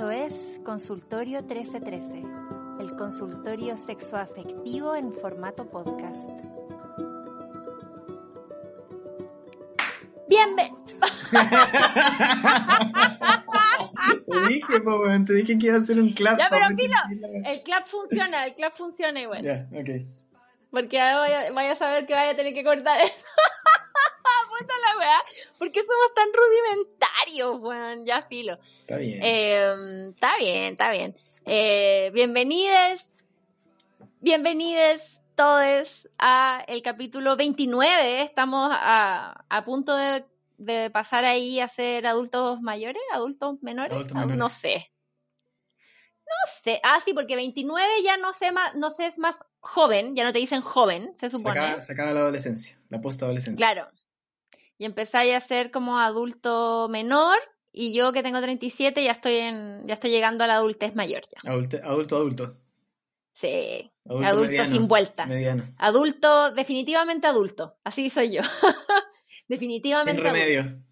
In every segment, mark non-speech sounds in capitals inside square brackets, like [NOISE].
Esto es Consultorio 1313, el consultorio sexoafectivo en formato podcast. Bienvenido. [LAUGHS] Te dije, po, te dije que iba a hacer un clap. Ya, pero filo, el clap funciona, el clap funciona igual. Ya, ok. Porque ahora vaya, a saber que vaya a tener que cortar [LAUGHS] eso. Puta la weá. ¿Por qué somos tan rudimentarios, weón? Ya filo. Está bien. Eh, está bien, está bien. Eh, bienvenides, bienvenides todos a el capítulo 29. Estamos a, a punto de, de pasar ahí a ser adultos mayores, adultos menores, Adultos Adu- menores. no sé. No sé. Ah, sí, porque 29 ya no sé más, no sé, es más joven, ya no te dicen joven, se se, supone. acaba, se acaba la adolescencia, la post-adolescencia. Claro. Y empezáis a ser como adulto menor y yo que tengo 37 ya estoy en ya estoy llegando a la adultez mayor ya. Adulto, adulto, adulto. Sí. Adulto, Adulto mediano, sin vuelta. Mediano. Adulto, definitivamente adulto. Así soy yo. [LAUGHS] Sin definitivamente adulto. remedio.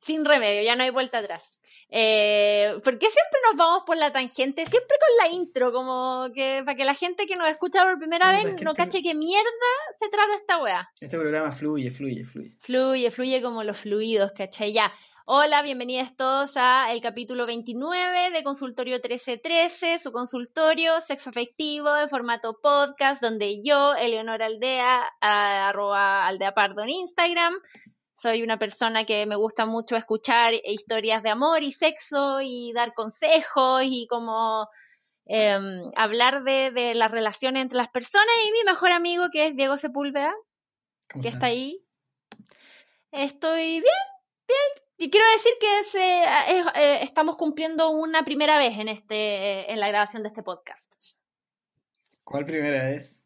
Sin remedio, ya no hay vuelta atrás. Eh, ¿Por qué siempre nos vamos por la tangente? Siempre con la intro, como que para que la gente que nos escucha por primera vez que no este- cache qué mierda se trata esta weá. Este programa fluye, fluye, fluye. Fluye, fluye como los fluidos, ¿cachai? Ya. Hola, bienvenidos todos a el capítulo 29 de Consultorio 1313, su consultorio sexo afectivo en formato podcast, donde yo, Eleonora Aldea, a- arroba Aldea Pardo en Instagram, soy una persona que me gusta mucho escuchar historias de amor y sexo y dar consejos y como em, hablar de, de las relaciones entre las personas y mi mejor amigo que es Diego Sepúlveda, ¿Cómo que estás? está ahí. Estoy bien, bien. Y quiero decir que se- eh, eh, estamos cumpliendo una primera vez en este en la grabación de este podcast. ¿Cuál primera vez?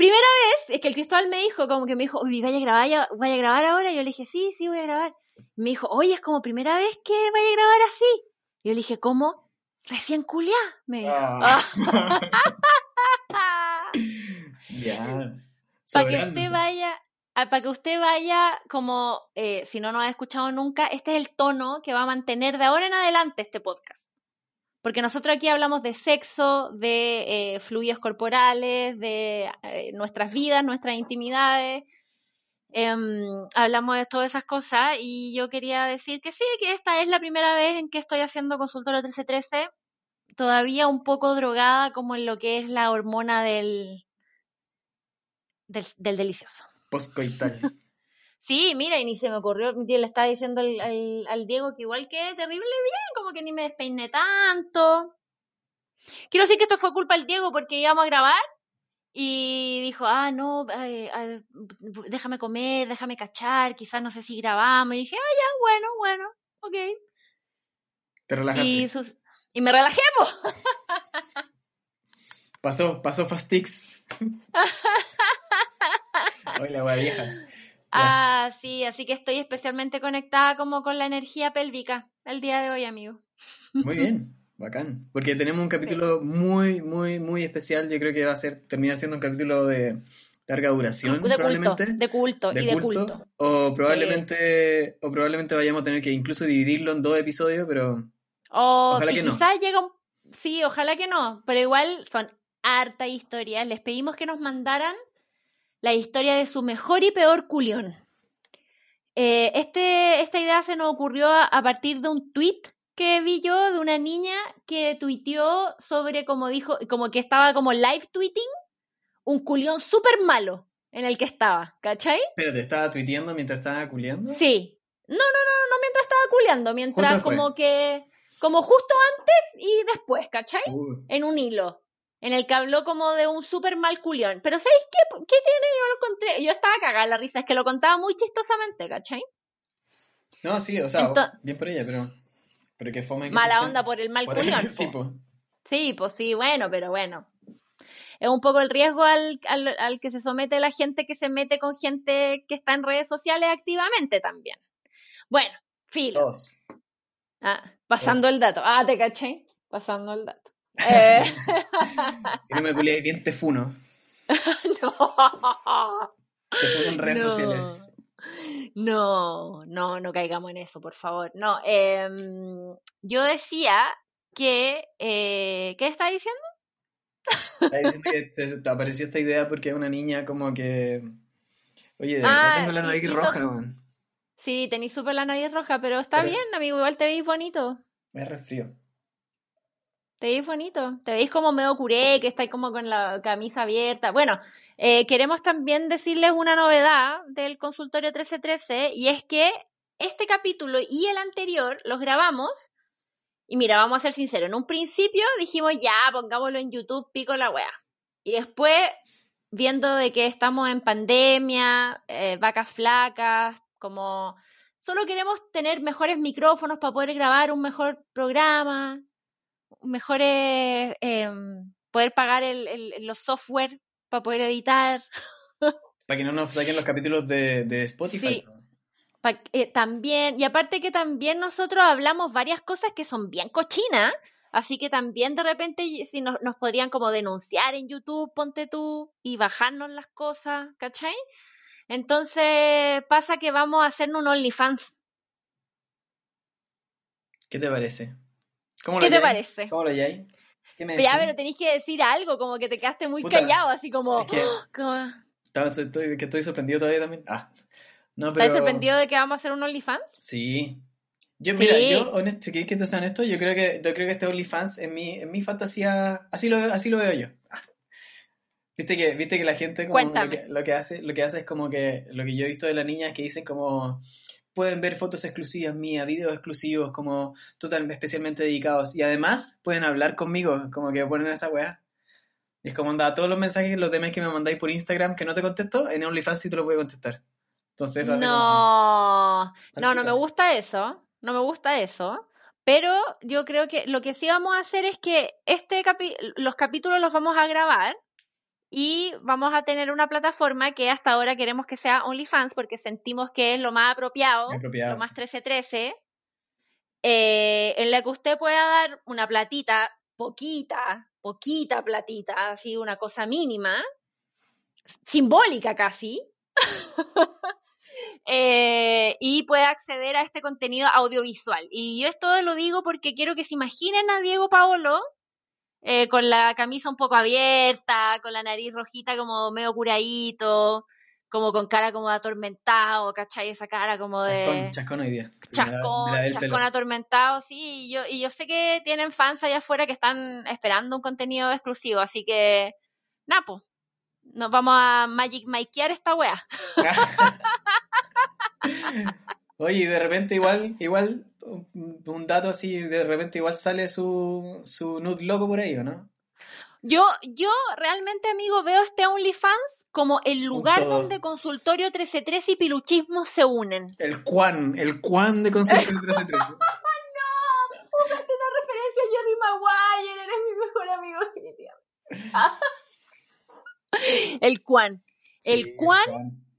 Primera vez es que el Cristóbal me dijo, como que me dijo, uy, vaya a grabar, ya- vaya a grabar ahora. Y yo le dije, sí, sí, voy a grabar. Me dijo, oye, es como primera vez que vaya a grabar así. Y yo le dije, ¿cómo? Recién culiá, me dijo. Ah. [LAUGHS] [LAUGHS] Ah. para que usted vaya, para que usted vaya como, eh, si no nos ha escuchado nunca, este es el tono que va a mantener de ahora en adelante este podcast. Porque nosotros aquí hablamos de sexo, de eh, fluidos corporales, de eh, nuestras vidas, nuestras intimidades. em, hablamos de todas esas cosas y yo quería decir que sí, que esta es la primera vez en que estoy haciendo consultorio 1313, todavía un poco drogada como en lo que es la hormona del, del, del delicioso. Postcoital. Sí, mira, y ni se me ocurrió, yo le estaba diciendo al, al- al Diego que igual que terrible bien, como que ni me despeiné tanto. Quiero decir que esto fue culpa del Diego porque íbamos a grabar y dijo, ah, no, ay, ay, déjame comer, déjame cachar, quizás no sé si grabamos. Y dije, ah, ya, bueno, bueno, ok. Te relajaste. Y, sus, y me relajé. [LAUGHS] Pasó, pasó Fastix. [LAUGHS] Hoy la vieja. Ah, sí, así que estoy especialmente conectada como con la energía pélvica el día de hoy, amigo. [LAUGHS] Muy bien, bacán. Porque tenemos un capítulo muy, muy, muy especial. Yo creo que va a ser terminar siendo un capítulo de larga duración, De culto, probablemente. de culto y de culto. O probablemente, o probablemente vayamos a tener que incluso dividirlo en dos episodios, pero O Ojalá si que no. quizás llega un... Sí, ojalá que no, pero igual son harta historias. Les pedimos que nos mandaran la historia de su mejor y peor culión. Eh, este, esta idea se nos ocurrió a, a partir de un tweet que vi yo de una niña que tuiteó sobre como dijo, como que estaba como live tweeting un culión súper malo en el que estaba, ¿cachai? Pero te estaba tuiteando mientras estaba culiando. Sí. No, no, no, no mientras estaba culeando, mientras como que, como justo antes y después, ¿cachai? Uh, En un hilo. En el que habló como de un súper mal culión. Pero ¿sabéis qué, qué tiene? Yo lo encontré, yo estaba cagada la risa, es que lo contaba muy chistosamente, ¿cachai? No, sí, o sea, bien por ella, pero. Pero que fome. Mala onda por el mal por el- culión. [LAUGHS] Sí, po. Sí, pues sí, bueno, pero bueno. Es un poco el riesgo al, al, al que se somete la gente que se mete con gente que está en redes sociales activamente también. Bueno, filo. Dos. Ah, pasando el dato. Ah, te caché. Pasando el dato. Eh, [LAUGHS] no me culé bien te funo. [LAUGHS] no. Te funo en redes No. sociales. No, no, no caigamos en eso, por favor. No, em, yo decía que, eh, ¿qué está diciendo? Estaba diciendo que te, te apareció esta idea porque una niña como que. Oye, Ah, tengo la nariz roja, weón. Sí, tenéis súper la nariz roja, pero está Pero- bien, amigo, igual te veis bonito. Me resfrío. Te veis bonito. Te veis como medio curé, que estáis como con la camisa abierta. Bueno, eh, queremos también decirles una novedad del consultorio 1313 y es que este capítulo y el anterior los grabamos. Y mira, vamos a ser sinceros. En un principio dijimos ya, pongámoslo en YouTube, pico la wea. Y después, viendo de que estamos en pandemia, eh, vacas flacas, como solo queremos tener mejores micrófonos para poder grabar un mejor programa, mejores em, poder pagar el, el- los software para poder editar. [LAUGHS] Para que no nos saquen los capítulos de, de Spotify. Sí. Pa- eh, también, y aparte que también nosotros hablamos varias cosas que son bien cochinas, así que también de repente si nos, nos podrían como denunciar en YouTube, ponte tú, y bajarnos las cosas, ¿cachai? Entonces pasa que vamos a hacernos un OnlyFans. ¿Qué te parece? ¿Cómo ¿Qué te parece? ¿Cómo lo halláis? ¿Qué me Ya, pero tenéis que decir algo, como que te quedaste muy Puta, callado, así como... es que- [GASPS] como- Estaba- estoy, que estoy sorprendido todavía también. Ah. No, ¿Estás pero... sorprendido de que vamos a hacer un OnlyFans? Sí. Yo, mira, Sí. yo, honesto, si queréis que te sea honesto, yo creo que, yo creo que este OnlyFans en mi, en mi fantasía, así lo, así lo veo yo. [LAUGHS] Viste que, viste que la gente como lo que, lo que hace, lo que hace es como que, lo que yo he visto de las niñas que dicen como, pueden ver fotos exclusivas mías, videos exclusivos, como totalmente, especialmente dedicados, y además pueden hablar conmigo, como que ponen esa weá. Y es como, anda, todos los mensajes, los demás que me mandáis por Instagram que no te contesto, en OnlyFans sí te lo puedo contestar. Entonces, hace como- No, no, no me gusta eso, no me gusta eso, pero yo creo que lo que sí vamos a hacer es que este capi- los capítulos los vamos a grabar y vamos a tener una plataforma que hasta ahora queremos que sea OnlyFans porque sentimos que es lo más apropiado, lo más sí. 1313, eh, en la que usted pueda dar una platita, poquita, poquita platita, así una cosa mínima, simbólica casi, [LAUGHS] eh, y puede acceder a este contenido audiovisual. Y yo esto lo digo porque quiero que se imaginen a Diego Paolo eh, con la camisa un poco abierta, con la nariz rojita como medio curadito, como con cara como de atormentado, ¿cachai? Esa cara como de Chascón, chascón hoy día. La- la chascón, chascón atormentado, sí, y yo, y yo sé que tienen fans allá afuera que están esperando un contenido exclusivo, así que, napo, nos vamos a Magic Mikear esta wea. [LAUGHS] Oye, y de repente igual, igual, un un dato así, de repente igual sale su, su nude loco por ahí, ¿o no? Yo, yo realmente, amigo, veo este OnlyFans como el lugar donde consultorio 1313 y piluchismo se unen. El Juan, el Juan de del [LAUGHS] 1313. Usaste una referencia a Jerry Maguire, eres mi mejor amigo definitivamente. [LAUGHS] el Juan. El Sí, Juan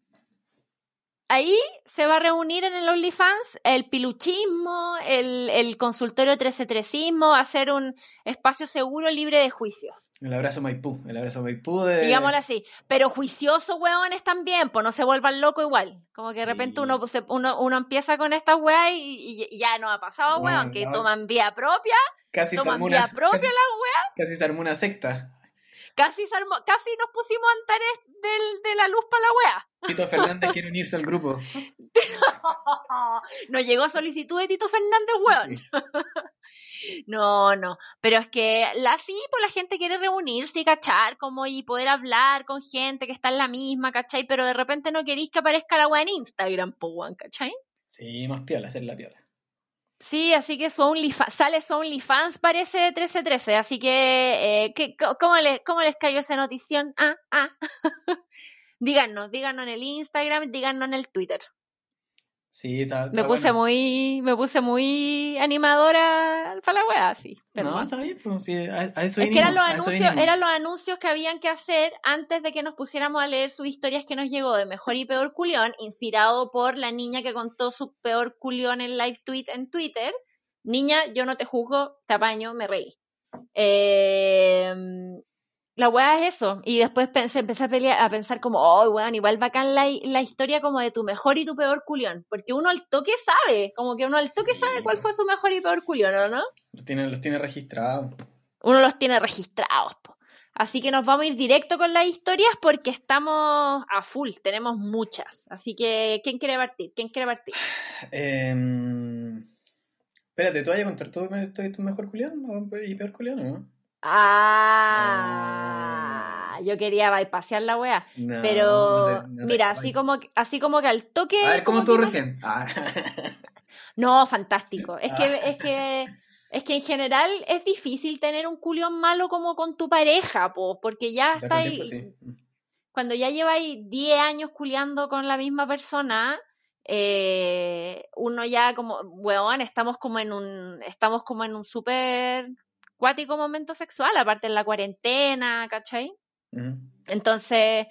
ahí se va a reunir en el OnlyFans el piluchismo, el, el consultorio 1313 va a ser un espacio seguro libre de juicios. El abrazo Maipú, el abrazo Maipú de... Digámoslo así. Pero juiciosos, hueones, también, pues no se vuelvan locos igual. Como que de repente Sí. uno, se- uno, uno empieza con estas weas y, ya no ha pasado, Bueno, weón, que no. toman vía propia, Casi se toman armó vía una, propia casi, las weas. casi se armó una secta. Casi, se armó- casi nos pusimos antares del, de la luz para la wea. [LAUGHS] Tito Fernández quiere unirse al grupo. [LAUGHS] Nos llegó solicitud de Tito Fernández, weón. [LAUGHS] No, no, pero es que la sí, pues la gente quiere reunirse y cachar, como y poder hablar con gente que está en la misma, ¿cachai? Pero de repente no queréis que aparezca la weá en Instagram, pues weón, ¿cachai? Sí, más piola, hacer la piola. Sí, así que su OnlyFans, sale su OnlyFans parece de 1313, así que, eh, ¿qué- co- ¿cómo, les, ¿cómo les cayó esa notición? Ah, ah. [LAUGHS] díganos, díganos en el Instagram, díganos en el Twitter. Sí, está, está Me puse bueno. muy, me puse muy animadora para la wea, sí. No, está bien, pues sí, a, a eso Es que eran los anuncios, eran los anuncios que habían que hacer antes de que nos pusiéramos a leer sus historias que nos llegó de mejor y peor culión, inspirado por la niña que contó su peor culión en live tweet en Twitter. Niña, yo no te juzgo, te apaño, me reí. Eh, la weá es eso. Y después pensé, empecé a, pelear, a pensar como, oh, weón, igual bacán la, la historia como de tu mejor y tu peor culión. Porque uno al toque sabe, como que uno al toque Sí. sabe cuál fue su mejor y peor culión, ¿o no? Los tiene, los tiene registrados. uno los tiene registrados. po. Así que nos vamos a ir directo con las historias porque estamos a full, tenemos muchas. Así que, ¿quién quiere partir? ¿Quién quiere partir? [SIGHS] Em, espérate, ¿tú vas a contar tu, tu, tu mejor culión y peor culión o no? Ah, yo quería bypasear la wea. No, Pero, no no mira, así como, que- así como que al toque. A ver, ¿cómo estuvo recién? Ah. [LAUGHS] No, fantástico. Es que, Ah. es que, es que en general es difícil tener un culión malo como con tu pareja, po, porque ya Ya está ahí. sí. cuando ya lleváis 10 años culiando con la misma persona, eh, uno ya como, weón, estamos como en un, estamos como en un súper cuático momento sexual, aparte en la cuarentena, ¿cachai? Entonces,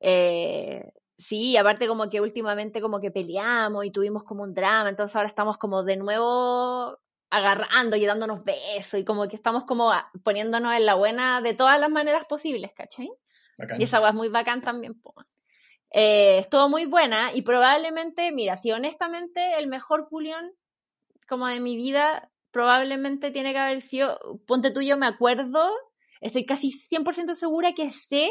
eh, sí, aparte como que últimamente como que peleamos y tuvimos como un drama, entonces ahora estamos como de nuevo agarrando y dándonos besos y como que estamos como poniéndonos en la buena de todas las maneras posibles, ¿cachai? Bacán. Y esa weá es muy bacán también. Eh, estuvo muy buena y probablemente, mira, si honestamente el mejor culión como de mi vida probablemente tiene que haber sido, ponte tú, yo me acuerdo, estoy casi 100% segura que sé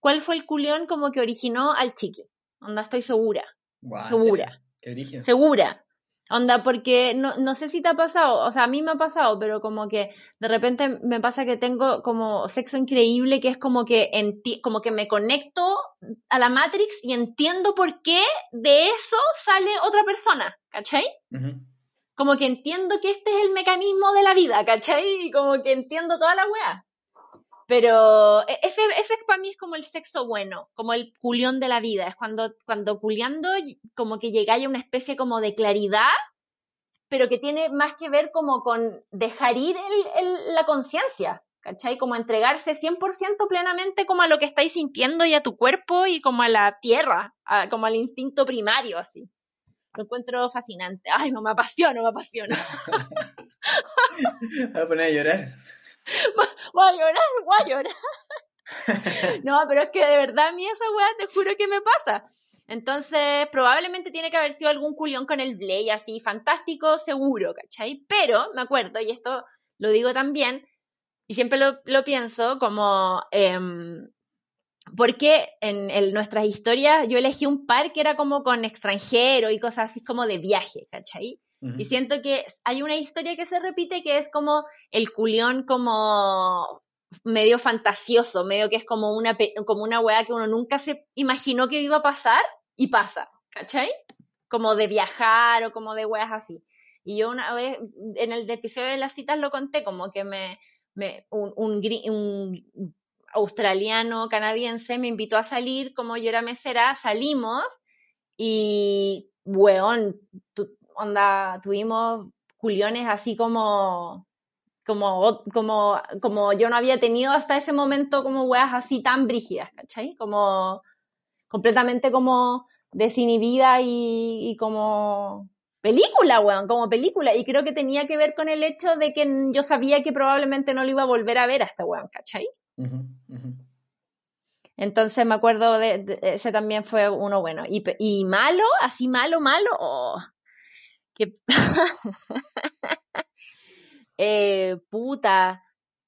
cuál fue el culión como que originó al chicle. Onda, estoy segura, Guau, ¿en segura. Qué brígido. segura. Onda, porque no, no sé si te ha pasado, o sea, a mí me ha pasado, pero como que de repente me pasa que tengo como sexo increíble, que es como que, enti- como que me conecto a la Matrix y entiendo por qué de eso sale otra persona, ¿cachai? Como que entiendo que este es el mecanismo de la vida, ¿cachai? Como que entiendo toda la weá. Pero e- ese, ese para mí es como el sexo bueno, como el culión de la vida. Es cuando, cuando culiando como que llegáis a una especie como de claridad, pero que tiene más que ver como con dejar ir el- la conciencia, ¿cachai? Como entregarse 100% plenamente como a lo que estáis sintiendo y a tu cuerpo y como a la tierra, como al instinto primario, así. Lo encuentro fascinante. Ay, no, me apasiona, me apasiona. [LAUGHS] Voy a poner a llorar. [LAUGHS] voy a llorar, voy a llorar. [LAUGHS] No, pero es que de verdad a mí esa weá te juro que me pasa. Entonces, probablemente tiene que haber sido algún culión con el Blade así, fantástico, seguro, ¿cachai? Pero, me acuerdo, y esto lo digo también, y siempre lo, lo pienso como, em, porque en, nuestras historias yo elegí un par que era como con extranjero y cosas así como de viaje, ¿cachai? Ujú. Y siento que hay una historia que se repite que es como el culión como medio fantasioso, medio que es como una, como una weá que uno nunca se imaginó que iba a pasar y pasa, ¿cachai? Como de viajar o como de weas así. Y yo una vez, en el episodio de las citas lo conté, como que me, me un, un australiano canadiense me invitó a salir, como yo era mesera, salimos y, weón, onda, tuvimos culiones así como, como, como, como yo no había tenido hasta ese momento como weas así tan brígidas, ¿cachai? Como completamente como desinhibida y, y como película, weón, como película. Y creo que tenía que ver con el hecho de que yo sabía que probablemente no lo iba a volver a ver a este weón, ¿cachai? Entonces me acuerdo de, de- ese también fue uno bueno. Y, y malo, así malo, malo, oh, que [LAUGHS] eh, puta,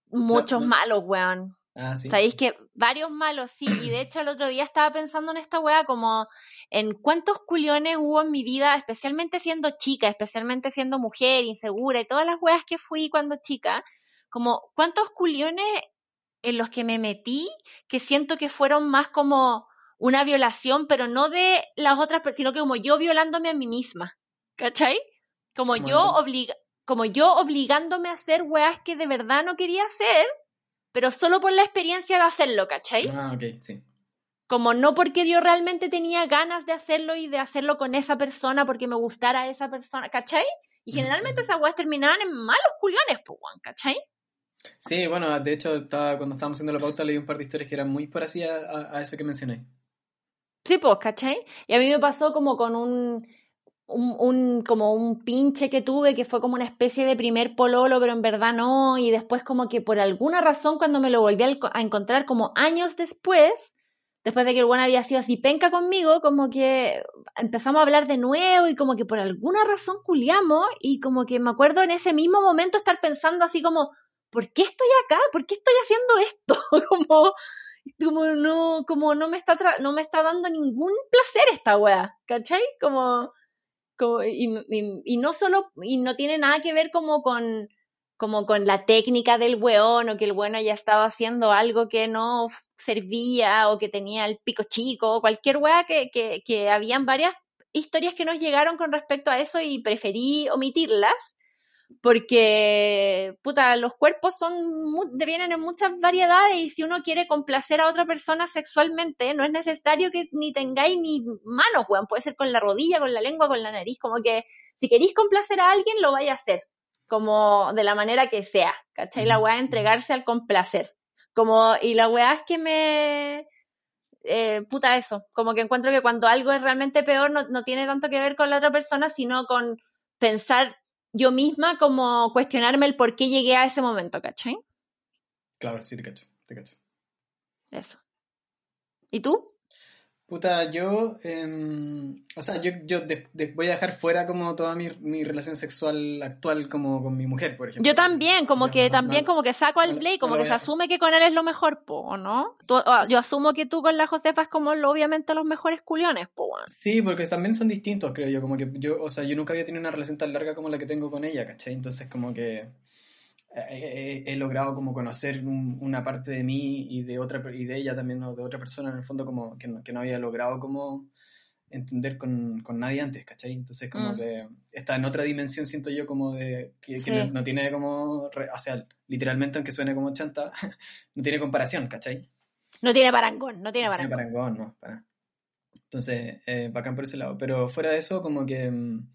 muchos no. malos, weón. Ah, sí. Sabéis que varios malos, sí, y de hecho el otro día estaba pensando en esta wea como en cuántos culiones hubo en mi vida, especialmente siendo chica, especialmente siendo mujer, insegura y todas las weas que fui cuando chica, como cuántos culiones en los que me metí que siento que fueron más como una violación, pero no de las otras personas, sino que como yo violándome a mí misma, ¿cachai? Como ¿Cómo yo, obliga como yo obligándome a hacer weas que de verdad no quería hacer, pero solo por la experiencia de hacerlo, ¿cachai? Ah, ok, sí. Como no porque yo realmente tenía ganas de hacerlo y de hacerlo con esa persona porque me gustara esa persona, ¿cachai? Y Ujú, generalmente ujú. esas weas terminaban en malos culones, pues, ¿cachai? Sí, bueno, de hecho, estaba, cuando estábamos haciendo la pauta leí un par de historias que eran muy parecidas a, a eso que mencioné. Sí, pues, ¿cachai? Y a mí me pasó como con un, un, un- como un pinche que tuve que fue como una especie de primer pololo, pero en verdad no, y después como que por alguna razón cuando me lo volví a, enco- a encontrar como años después, después de que el buen había sido así penca conmigo, como que empezamos a hablar de nuevo y como que por alguna razón culiamos y como que me acuerdo en ese mismo momento estar pensando así como, ¿por qué estoy acá? ¿Por qué estoy haciendo esto? [LAUGHS] como no, como no me está no me está dando ningún placer esta wea, ¿cachai? Como, como y, y- y no solo, y no tiene nada que ver como con, como con la técnica del weón, o que el weón haya estado haciendo algo que no servía, o que tenía el pico chico, o cualquier wea que, que, que habían varias historias que nos llegaron con respecto a eso y preferí omitirlas porque, puta, los cuerpos son vienen en muchas variedades y si uno quiere complacer a otra persona sexualmente, no es necesario que ni tengáis ni manos, weón, puede ser con la rodilla, con la lengua, con la nariz, como que si queréis complacer a alguien, lo vais a hacer, como de la manera que sea, ¿cachai? La weá entregarse al complacer, como, y la weá es que me... eh, puta eso, como que encuentro que cuando algo es realmente peor no, no tiene tanto que ver con la otra persona, sino con pensar yo misma como cuestionarme el por qué llegué a ese momento, ¿cachai? Claro, sí, te cacho, te cacho. Eso. ¿Y tú? Puta, yo, em, o sea, yo, yo de- de- voy a dejar fuera como toda mi, mi relación sexual actual como con mi mujer, por ejemplo. Yo también, como que no- también no- como que saco al no como que se asume que con él es lo mejor, po, ¿o no? Tú- yo asumo que tú con la Josefa es como lo- obviamente los mejores culiones, po. Sí, porque también son distintos, creo yo, como que yo, o sea, yo nunca había tenido una relación tan larga como la que tengo con ella, ¿cachai? Entonces como que he, he- he logrado como conocer un- una parte de mí y de otra y de ella también, o de otra persona en el fondo como que no, que no había logrado como entender con, con nadie antes, ¿cachai? Entonces como Mm. que está en otra dimensión, siento yo, como de que, que Sí. no, no tiene como, o sea, literalmente, aunque suene como chanta, [LAUGHS] no tiene comparación, ¿cachai? No tiene parangón, no tiene No tiene parangón. parangón, no, para. Entonces, eh, bacán por ese lado. Pero fuera de eso, como que. mm,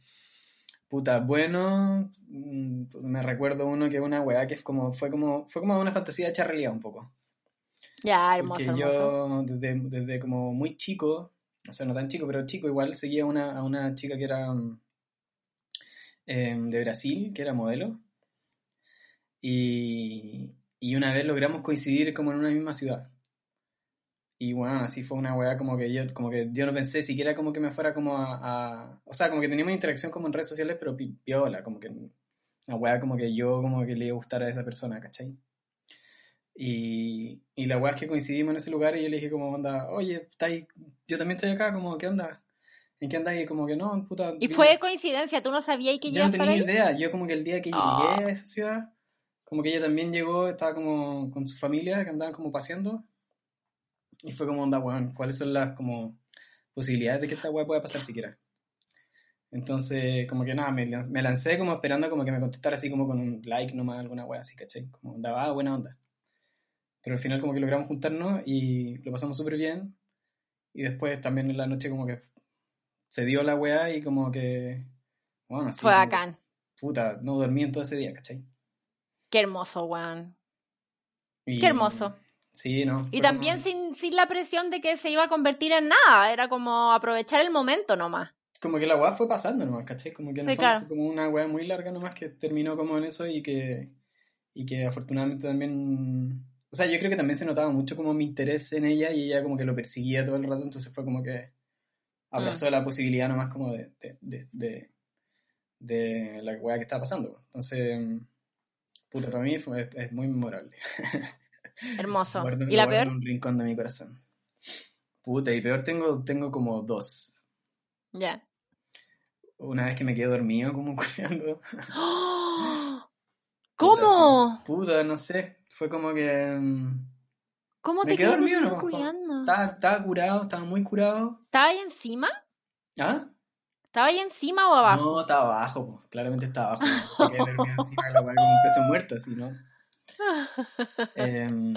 Puta, bueno. mm, Me recuerdo uno que una weá que es como, fue como. Fue como una fantasía hecha realidad un poco. Ya, hermoso, Porque hermoso. yo, desde, desde como muy chico, o sea, no tan chico, pero chico igual, seguía a una, a una chica que era mm, em, de Brasil, que era modelo. Y, y una vez logramos coincidir como en una misma ciudad. Y bueno, así fue una weá como que yo, como que yo no pensé siquiera como que me fuera como a, a- O sea, como que teníamos interacción como en redes sociales, pero pi- piola, como que una weá como que yo como que le iba a gustar a esa persona, ¿cachai? Y, y la weá es que coincidimos en ese lugar y yo le dije como, onda, oye, ¿estáis- yo también estoy acá, como, ¿qué onda? ¿En qué andáis? Y como que no, puta... Y vine- fue coincidencia, tú no sabías que yo a no tenía ahí. idea, yo como que el día que Ah. llegué a esa ciudad, como que ella también llegó, estaba como con su familia, que andaban como paseando, y fue como, onda, weón, ¿cuáles son las como posibilidades de que esta weá pueda pasar siquiera? Entonces, como que nada, me, me lancé como esperando como que me contestara así como con un like nomás, alguna weá así, ¿cachai? Como onda, ah, buena onda. Pero al final como que logramos juntarnos y lo pasamos súper bien, y después también en la noche como que se dio la weá y como que, bueno, así Fue bacán. puta, no dormí en todo ese día, ¿cachai? Qué hermoso, weón. Qué hermoso. Sí, no. Y también sin, sin la presión de que se iba a convertir en nada, era como aprovechar el momento nomás. como que la weá fue pasando nomás, ¿cachai? Como que en el Sí, fondo claro. fue como una weá muy larga nomás que terminó como en eso y que, y que afortunadamente también... O sea, yo creo que también se notaba mucho como mi interés en ella y ella como que lo perseguía todo el rato, entonces fue como que Mm. abrazó la posibilidad nomás como de, de, de, de, de la weá que estaba pasando. Entonces, puta, para mí fue, es muy memorable. [LAUGHS] Hermoso. Guardo- ¿Y la peor? en un rincón de mi corazón. Puta, y peor tengo, tengo como dos. Ya. Una vez que me quedé dormido, como [LAUGHS] cuidando. [GASPS] ¿Cómo? Puta, no sé. Fue como que. mm, ¿Cómo Me te quedé dormido, dormido ¿no? culiando? Estaba, estaba curado, estaba muy curado. ¿Estaba ahí encima? ¿Ah? ¿Estaba ahí encima o abajo? No, estaba abajo, po. claramente estaba abajo. Porque dormía encima de la weá como un peso muerto, así, ¿no? [LAUGHS] Em,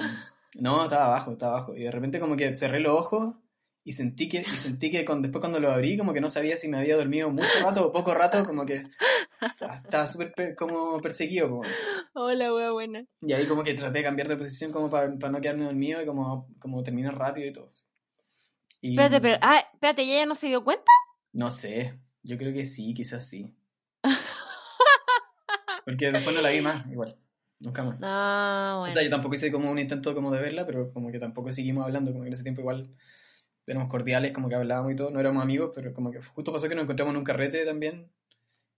no, estaba abajo, estaba abajo. Y de repente como que cerré los ojos y sentí que, y sentí que con- después cuando lo abrí como que no sabía si me había dormido mucho rato o poco rato, como que estaba súper per- como perseguido. Hola, wea buena. Y ahí como que traté de cambiar de posición como para, no quedarme dormido y como, como terminar rápido y todo. Y Espérate, pero, ah, espérate, ¿y ella no se dio cuenta? No sé, yo creo que sí, quizás sí. Porque después no la vi más, igual. Nunca más. Ah, O bueno. sea, yo tampoco hice como un intento como de verla, pero como que tampoco seguimos hablando, como que en ese tiempo igual éramos cordiales, como que hablábamos y todo, no éramos amigos, pero como que justo pasó que nos encontramos en un carrete también,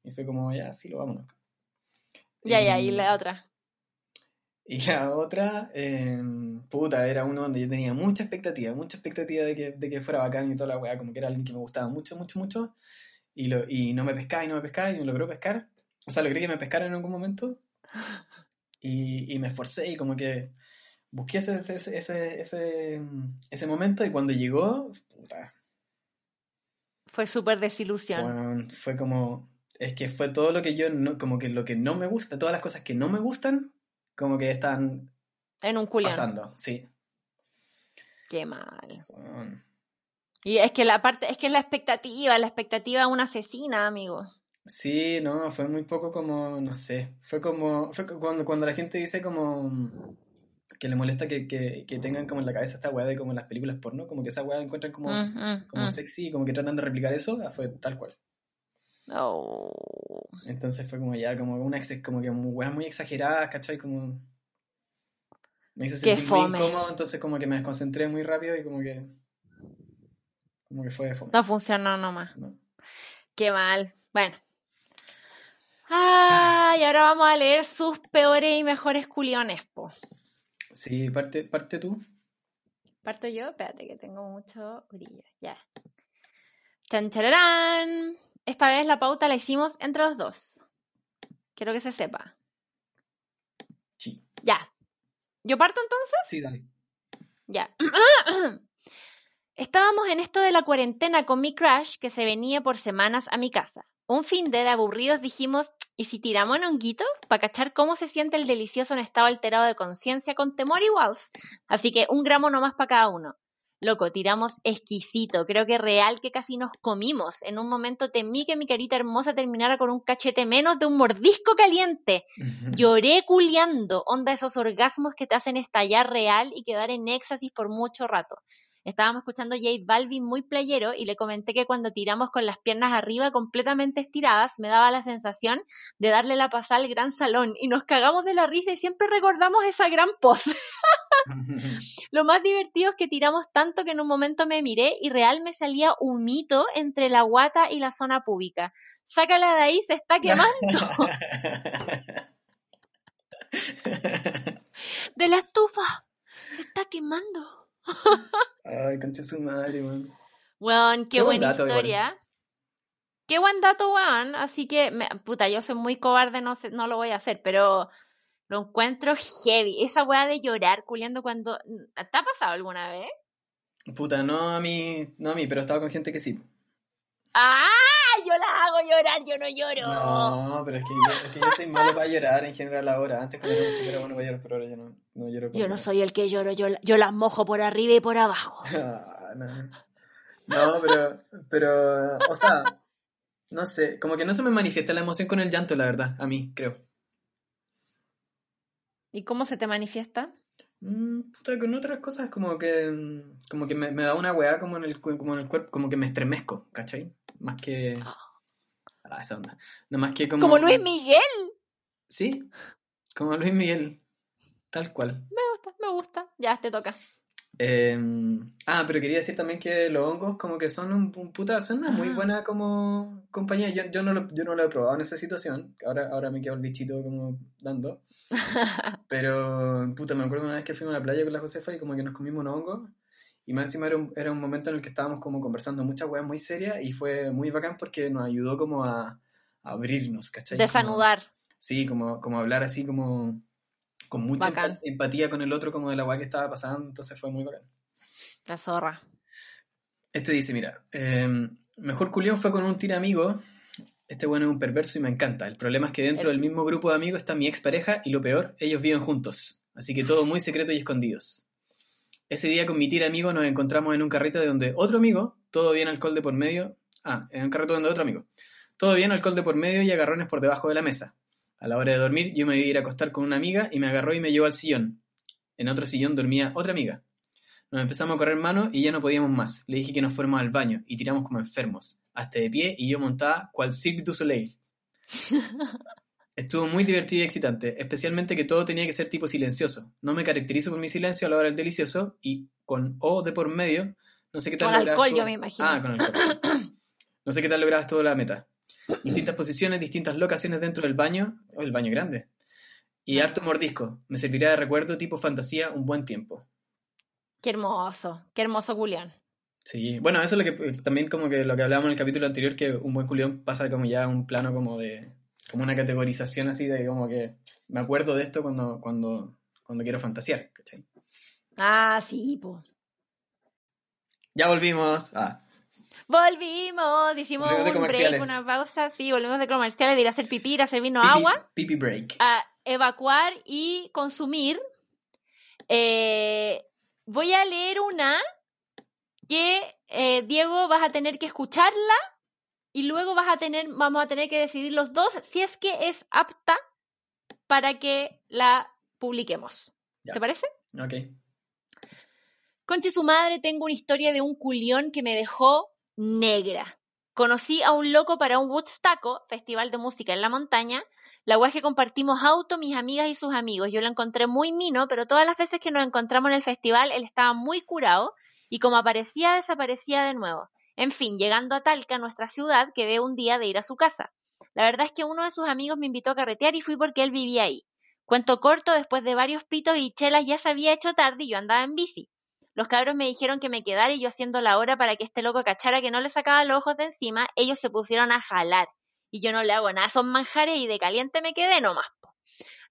y fue como, ya, filo, vámonos. Ya, ya, y Y- la otra. Y la otra, eh, puta, era uno donde yo tenía mucha expectativa, mucha expectativa de que, de que fuera bacán y toda la weá, como que era alguien que me gustaba mucho, mucho, mucho, y, lo, y no me pescaba y no me pescaba y me logró pescar. O sea, logré que me pescara en algún momento [LAUGHS] y, y me esforcé y como que busqué ese, ese, ese, ese, ese momento y cuando llegó, puta, Fue súper desilusión. bueno, fue como, es que fue todo lo que yo, no, como que lo que no me gusta, todas las cosas que no me gustan, como que están En un culión. pasando, sí. Qué mal. Bueno, Y es que la parte, es que es la expectativa, la expectativa de una asesina, amigo. Sí, no, fue muy poco como, no sé, fue como, fue cu- cuando, cuando la gente dice como que le molesta que, que, que tengan como en la cabeza esta weá de como las películas porno, como que esa weá encuentran como, Mm, mm, como mm. sexy y como que tratan de replicar eso, ah, fue tal cual. Oh. Entonces fue como ya, como una como que weas muy exageradas, ¿cachai? Como me hice sentir muy incómodo, entonces como que me desconcentré muy rápido y como que como que fue fome, No funcionó nomás. ¿no? Qué mal. Bueno. Ah, y ahora vamos a leer sus peores y mejores culiones, po. Sí, parte, parte tú. ¿Parto yo? Espérate, que tengo mucho brillo. Ya. Chararán. Esta vez la pauta la hicimos entre los dos. Quiero que se sepa. Sí. Ya. ¿Yo parto entonces? Sí, dale. Ya. [CLEARS THROAT] Estábamos en esto de la cuarentena con mi crush que se venía por semanas a mi casa. Un fin de, de aburridos dijimos, ¿y si tiramos un honguito? Para cachar cómo se siente el delicioso en estado alterado de conciencia con temor igual. Así que un gramo nomás para cada uno. Loco, tiramos exquisito, creo que real que casi nos comimos. En un momento temí que mi carita hermosa terminara con un cachete menos de un mordisco caliente. [LAUGHS] Lloré culiando, onda esos orgasmos que te hacen estallar real y quedar en éxtasis por mucho rato. Estábamos escuchando J Balvin muy playero y le comenté que cuando tiramos con las piernas arriba completamente estiradas me daba la sensación de darle la pasada al gran salón y nos cagamos de la risa y siempre recordamos esa gran pose. [LAUGHS] Lo más divertido es que tiramos tanto que en un momento me miré y real me salía un mito entre la guata y la zona pública. Sácala de ahí, se está quemando. [LAUGHS] De la estufa. Se está quemando. Ay, concha su madre, weón. Weón, qué, Qué buen buena igual. historia. Qué buen dato, weón. Así que, me- puta, yo soy muy cobarde, no, sé, no lo voy a hacer, pero lo encuentro heavy. Esa weá de llorar culiando cuando... ¿Te ha pasado alguna vez? Puta, no a mí, no a mí, pero estaba con gente que sí. ¡Ah! Yo la hago llorar, yo no lloro. No, pero es que, yo, es que yo soy malo para llorar en general ahora. Antes cuando era chico era bueno para llorar, pero ahora yo no, no lloro. Yo no nada. soy el que lloro, yo, yo las mojo por arriba y por abajo. [LAUGHS] Ah, no. No, pero, pero, o sea, no sé, como que no se me manifiesta la emoción con el llanto, la verdad, a mí, creo. ¿Y cómo se te manifiesta? Mm, puta, con otras cosas como que, mm, como que me, me da una weá como en el, como en el cuerpo, como que me estremezco, ¿cachai? Más que... Ah, esa onda. No más que como... Como Luis Miguel. Sí, como Luis Miguel, tal cual. Me gusta, me gusta. Ya, te toca. Eh, ah, pero quería decir también que los hongos como que son un, un puta, son una muy Ah. buena como compañía. Yo, yo, no lo, yo no lo he probado en esa situación. Ahora, ahora me quedo el bichito como dando. [LAUGHS] Pero, puta, me acuerdo una vez que fuimos a la playa con la Josefa y como que nos comimos unos hongos. Y más encima era un, era un momento en el que estábamos como conversando muchas weas muy serias y fue muy bacán porque nos ayudó como a, a abrirnos, ¿cachai? Como- Desanudar. Sí, como, como hablar así como con mucha Bacán. empatía con el otro como de la weá que estaba pasando, entonces fue muy bacán. La zorra. Este dice, mira, eh, mejor culión fue con un tira amigo. Este bueno es un perverso y me encanta. El problema es que dentro El- del mismo grupo de amigos está mi expareja y lo peor, ellos viven juntos. Así que todo muy secreto y escondidos. Ese día con mi tira amigo nos encontramos en un carrito de donde otro amigo, todo bien alcohol de por medio. Ah, en un carrito donde otro amigo. Todo bien alcohol de por medio y agarrones por debajo de la mesa. A la hora de dormir yo me iba a ir a acostar con una amiga y me agarró y me llevó al sillón. En otro sillón dormía otra amiga. Nos empezamos a correr manos y ya no podíamos más. Le dije que nos fuéramos al baño y tiramos como enfermos, hasta de pie y yo montada cual Cirque du Soleil. [LAUGHS] Estuvo muy divertido y excitante, especialmente que todo tenía que ser tipo silencioso. No me caracterizo por mi silencio a la hora del delicioso y con O de por medio, no sé qué tal Con alcohol, yo me imagino. Ah, con alcohol. [CLEARS THROAT] No sé qué tal lograbas toda la meta. Distintas posiciones, distintas locaciones dentro del baño, o el baño grande. Y harto mordisco. Me servirá de recuerdo tipo fantasía un buen tiempo. Qué hermoso, qué hermoso Julián. Sí, bueno, eso es lo que eh, también como que lo que hablábamos en el capítulo anterior, que un buen culión pasa como ya a un plano como de, como una categorización así de como que me acuerdo de esto cuando, cuando, cuando quiero fantasear, ¿cachai? Ah, sí, po. Ya volvimos. Ah, Volvimos, hicimos un break, una pausa, sí, volvimos de comerciales, de ir a hacer pipí, ir a servirnos pipi, agua, pipi break. a evacuar y consumir. Eh, voy a leer una que, eh, Diego, vas a tener que escucharla y luego vas a tener, vamos a tener que decidir los dos si es que es apta para que la publiquemos. Ya. ¿Te parece? Ok. Conche su madre, tengo una historia de un culión que me dejó negra. Conocí a un loco para un Woodstocko, festival de música en la montaña. La es que compartimos auto, mis amigas y sus amigos. Yo lo encontré muy mino, pero todas las veces que nos encontramos en el festival, él estaba muy curado y como aparecía, desaparecía de nuevo. En fin, llegando a Talca, nuestra ciudad, quedé un día de ir a su casa. La verdad es que uno de sus amigos me invitó a carretear y fui porque él vivía ahí. Cuento corto, después de varios pitos y chelas ya se había hecho tarde y yo andaba en bici. Los cabros me dijeron que me quedara y yo haciendo la hora para que este loco cachara que no le sacaba los ojos de encima, ellos se pusieron a jalar. Y yo no le hago nada esos manjares y de caliente me quedé nomás.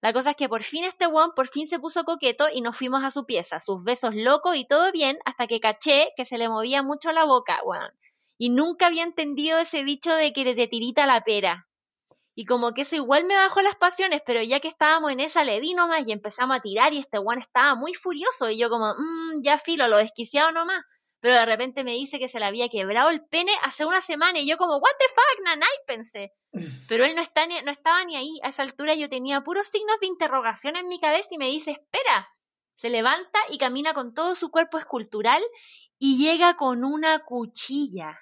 La cosa es que por fin este weón por fin se puso coqueto y nos fuimos a su pieza, sus besos locos y todo bien, hasta que caché que se le movía mucho la boca, weón. Y nunca había entendido ese dicho de que te tirita la pera. Y como que eso igual me bajó las pasiones, pero ya que estábamos en esa le di nomás y empezamos a tirar y este weón estaba muy furioso y yo como, mmm, ya filo, lo desquiciado nomás. Pero de repente me dice que se le había quebrado el pene hace una semana y yo como, what the fuck, nanay, pensé. [LAUGHS] Pero él no, está ni- no estaba ni ahí. A esa altura yo tenía puros signos de interrogación en mi cabeza y me dice, espera. Se levanta y camina con todo su cuerpo escultural y llega con una cuchilla.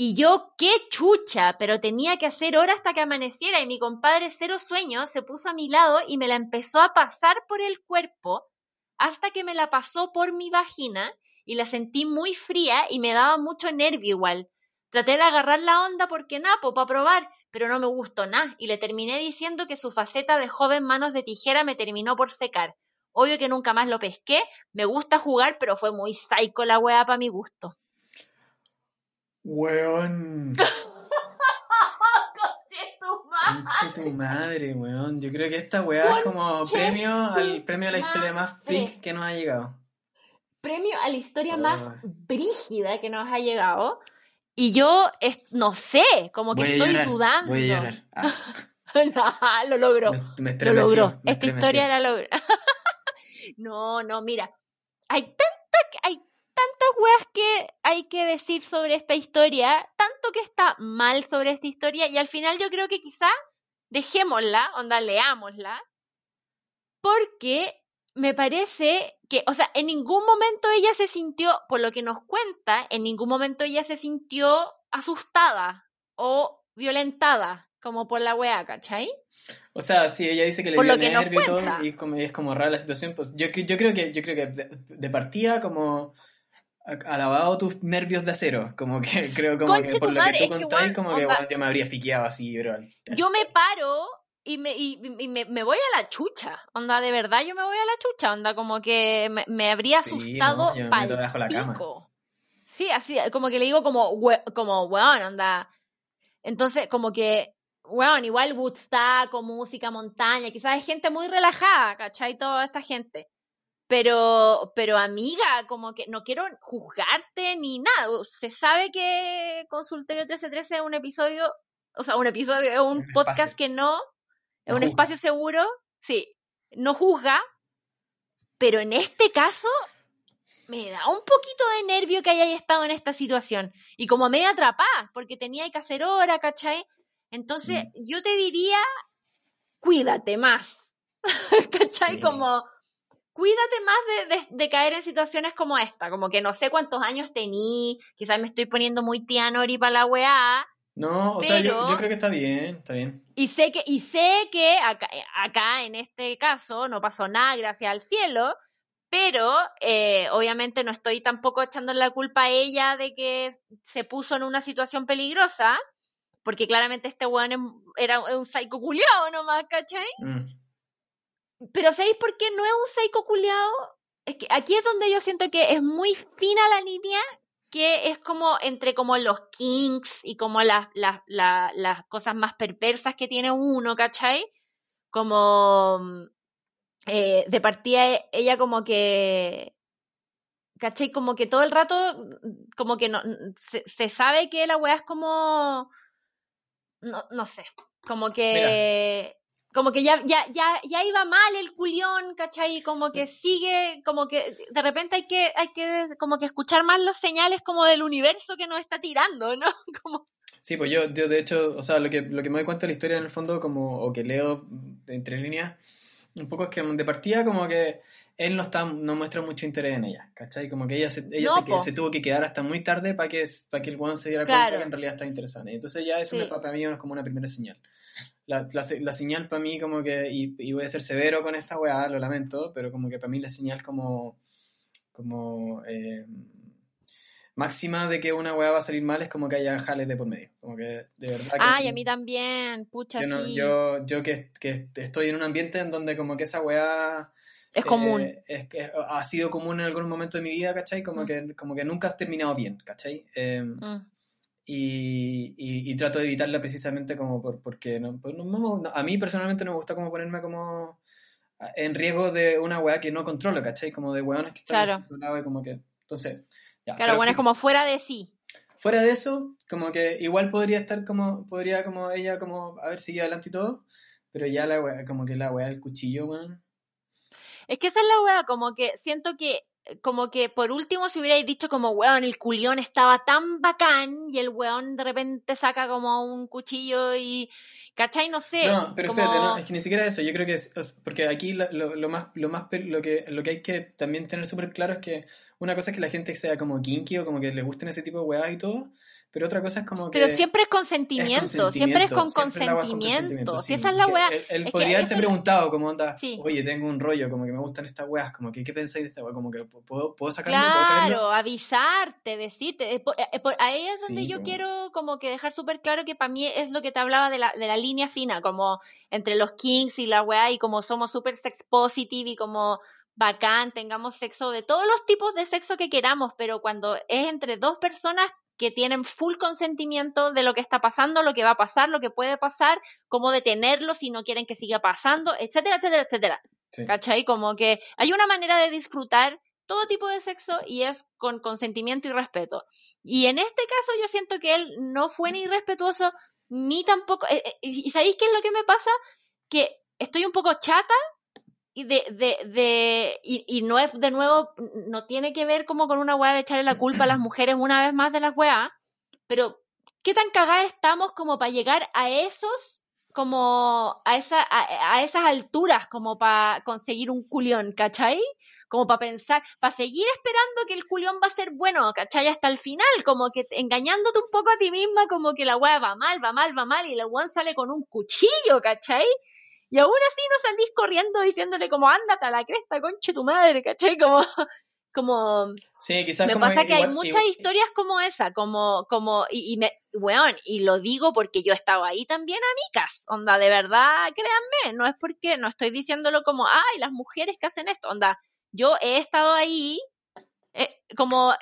Y yo, qué chucha, pero tenía que hacer hora hasta que amaneciera y mi compadre cero sueño se puso a mi lado y me la empezó a pasar por el cuerpo hasta que me la pasó por mi vagina y la sentí muy fría y me daba mucho nervio igual. Traté de agarrar la onda porque napo, para probar, pero no me gustó nada y le terminé diciendo que su faceta de joven manos de tijera me terminó por secar. Obvio que nunca más lo pesqué, me gusta jugar, pero fue muy psycho la weá para mi gusto. Weón. [LAUGHS] Conche tu madre. Conche tu madre, weón. Yo creo que esta weá es como premio al premio a la historia más freak que nos ha llegado. Premio a la historia más brígida que nos ha llegado. Y yo es- no sé, como que estoy llorar, dudando. Voy a llorar. Ah, [LAUGHS] No, lo logró. me, me Lo logró. me Esta historia la logró. [LAUGHS] no, no, mira. Hay tanta, hay tantas weas que hay que decir sobre esta historia, tanto que está mal sobre esta historia, y al final yo creo que quizá dejémosla, onda, leámosla, porque me parece que, o sea, en ningún momento ella se sintió, por lo que nos cuenta, en ningún momento ella se sintió asustada o violentada, como por la wea, ¿cachai? O sea, sí, ella dice que le dio nervio y todo, y como, es como rara la situación, pues yo, cre- yo creo que, yo creo que de, de partida como alabado tus nervios de acero, como que [LAUGHS] creo como Conche que por lo madre, que tú que, contáis, weón, como que bueno, yo me habría fiqueado así, al- yo me paro y me, y, y me, me voy a la chucha. Onda, de verdad yo me voy a la chucha. Onda, como que me, me habría Sí, asustado no, me pal la cama. pico. Sí, así, como que le digo como, we- como, weón, onda. Entonces, como que, weón, igual Woodstock, con música, montaña, quizás hay gente muy relajada, ¿cachai? Toda esta gente. Pero, pero amiga, como que no quiero juzgarte ni nada. Se sabe que Consultorio 1313 es un episodio, o sea, un episodio, es un, podcast que no, es un espacio seguro, sí, no juzga, pero en este caso me da un poquito de nervio que hayáis estado en esta situación. Y como medio atrapada, porque tenía que hacer hora, ¿cachai? Entonces, mm. yo te diría, cuídate más. [LAUGHS] ¿Cachai? Como cuídate más de, caer en situaciones como esta, como que no sé cuántos años tení, quizás me estoy poniendo muy tía Nori para la weá. No, o sea, yo, creo que está bien, está bien. Y sé que, y sé que acá, en este caso no pasó nada, gracias al cielo, pero eh, obviamente no estoy tampoco echando la culpa a ella de que se puso en una situación peligrosa, porque claramente este weón era un psycho culiao nomás, ¿cachai? Mm. Pero ¿sabéis por qué no es un psycho culiado? Es que aquí es donde yo siento que es muy fina la línea, que es como entre como los kinks y como las, las, las, cosas más perversas que tiene uno, ¿cachai? Como eh, de partida ella como que ¿cachai? Como que todo el rato, como que no, se, se sabe que la weá es como, no, no sé, como que como que ya, ya, ya, ya iba mal el culión, ¿cachai? Como que sigue, como que de repente hay que, hay que como que escuchar más los señales como del universo que nos está tirando, ¿no? [LAUGHS] Como... Sí, pues yo, yo de hecho, o sea, lo que, lo que me doy cuenta de la historia en el fondo, como, o que leo entre líneas, un poco es que de partida como que él no está no muestra mucho interés en ella, ¿cachai? Como que ella se, ella se, tuvo que quedar hasta muy tarde para que, para que el guan se diera cuenta que en realidad está interesada. Entonces ya eso me, para mí es como una primera señal la, la, señal para mí como que, y, voy a ser severo con esta weá, lo lamento, pero como que para mí la señal como, como eh, máxima de que una weá va a salir mal es como que haya jales de por medio. Como que de verdad. Ay, a mí también, pucha, yo, sí. yo, yo que, que, estoy en un ambiente en donde como que esa weá... Es común. Eh, es, que ha sido común en algún momento de mi vida, ¿cachai? Como, mm. que, como que nunca has terminado bien, ¿cachai? Eh, mm y, y, trato de evitarla precisamente como por, porque no, pues a mí personalmente no me gusta como ponerme como en riesgo de una weá que no controlo, ¿cachai? Como de weones que están claro. y como que, entonces, ya. Claro, bueno, es como fuera de sí. Fuera de eso, como que igual podría estar como, podría como ella como haber seguido adelante y todo, pero ya la weá, como que la weá del cuchillo, weón. Es que esa es la weá, como que siento que como que por último si hubierais dicho como, weón, el culión estaba tan bacán y el weón de repente saca como un cuchillo y, ¿cachai? No sé. No, pero espérate, no, es que ni siquiera eso, yo creo que es, porque aquí lo, lo, más, lo más, lo que, lo que hay que también tener súper claro es que una cosa es que la gente sea como kinky o como que le gusten ese tipo de weas y todo, pero otra cosa es como que. Pero siempre es consentimiento, siempre es con consentimiento. Si esa es la weá. Él, podría haberte preguntado, como onda, oye, tengo un rollo, como que me gustan estas weas, como que, ¿qué pensáis de esta wea? Como que, ¿puedo, puedo sacarlo? Claro, avisarte, decirte. Eh, eh, ahí es donde yo quiero, como que dejar súper claro que para mí es lo que te hablaba de la, de la línea fina, como entre los kings y la weá, y como somos súper sex positive y como bacán, tengamos sexo de todos los tipos de sexo que queramos, pero cuando es entre dos personas que tienen full consentimiento de lo que está pasando, lo que va a pasar, lo que puede pasar, cómo detenerlo si no quieren que siga pasando, etcétera, etcétera, etcétera. ¿Cachai? Como que hay una manera de disfrutar todo tipo de sexo y es con consentimiento y respeto. Y en este caso yo siento que él no fue ni respetuoso ni tampoco... Eh, eh, ¿Y sabéis qué es lo que me pasa? Que estoy un poco chata y de, de, de y, y, no es de nuevo, no tiene que ver como con una weá de echarle la culpa a las [CLEARS THROAT] mujeres una vez más de las weas, pero ¿qué tan cagadas estamos como para llegar a esos, como a, esa, a, esas alturas, como para conseguir un culión, ¿cachai? Como para pensar, para seguir esperando que el culión va a ser bueno, ¿cachai? Hasta el final, como que engañándote un poco a ti misma, como que la weá va mal, va mal, va mal, y el weón sale con un cuchillo, ¿cachai? Y aún así no salís corriendo diciéndole como, ándate a la cresta, conche tu madre, ¿cachai? Como, [LAUGHS] como... Sí, quizás Me pasa que hay muchas historias como esa, como, como, y, y me, weón, y lo digo porque yo he estado ahí también, amicas, onda, de verdad, créanme, no es porque, no estoy diciéndolo como, ay, las mujeres que hacen esto, onda, yo he estado ahí, eh, como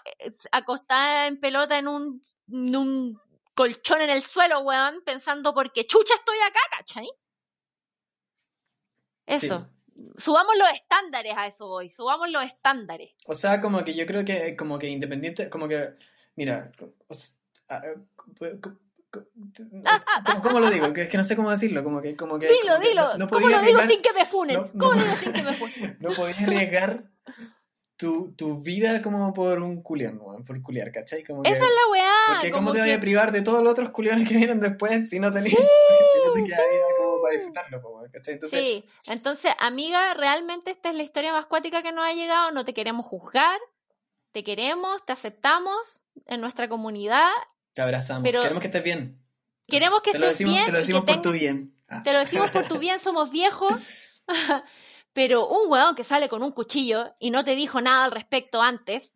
acostada en pelota en un, en un colchón en el suelo, weón, pensando porque chucha estoy acá, ¿cachai? Eso. subamos los estándares a eso hoy, subamos los estándares. O sea, como que yo creo que, como que independiente, como que, mira, o sea, ah, ¿cómo, cómo lo digo? Que es que no sé cómo decirlo, como que, como que. Dilo, como que dilo. no- no ¿Cómo lo digo sin que me funen? no- ¿Cómo lo digo [LAUGHS] sin que me funen? No podías arriesgar tu, tu vida como por un culión, por culiar, ¿cachai? Como que, Esa es la weá. porque como ¿cómo te que- voy a privar de todos los otros culiones que vienen después si no [LAUGHS] si no te queda vida como para disfrutarlo, po, weón, ¿cachai? Entonces, Sí, entonces, amiga, realmente esta es la historia más cuática que nos ha llegado. No te queremos juzgar, te queremos, te aceptamos en nuestra comunidad. te abrazamos. pero- Queremos que estés bien. Queremos que te estés decimos, bien te lo decimos por tu bien. Ah. Te lo decimos por tu [LAUGHS] bien, somos viejos. [LAUGHS] Pero un weón que sale con un cuchillo y no te dijo nada al respecto antes,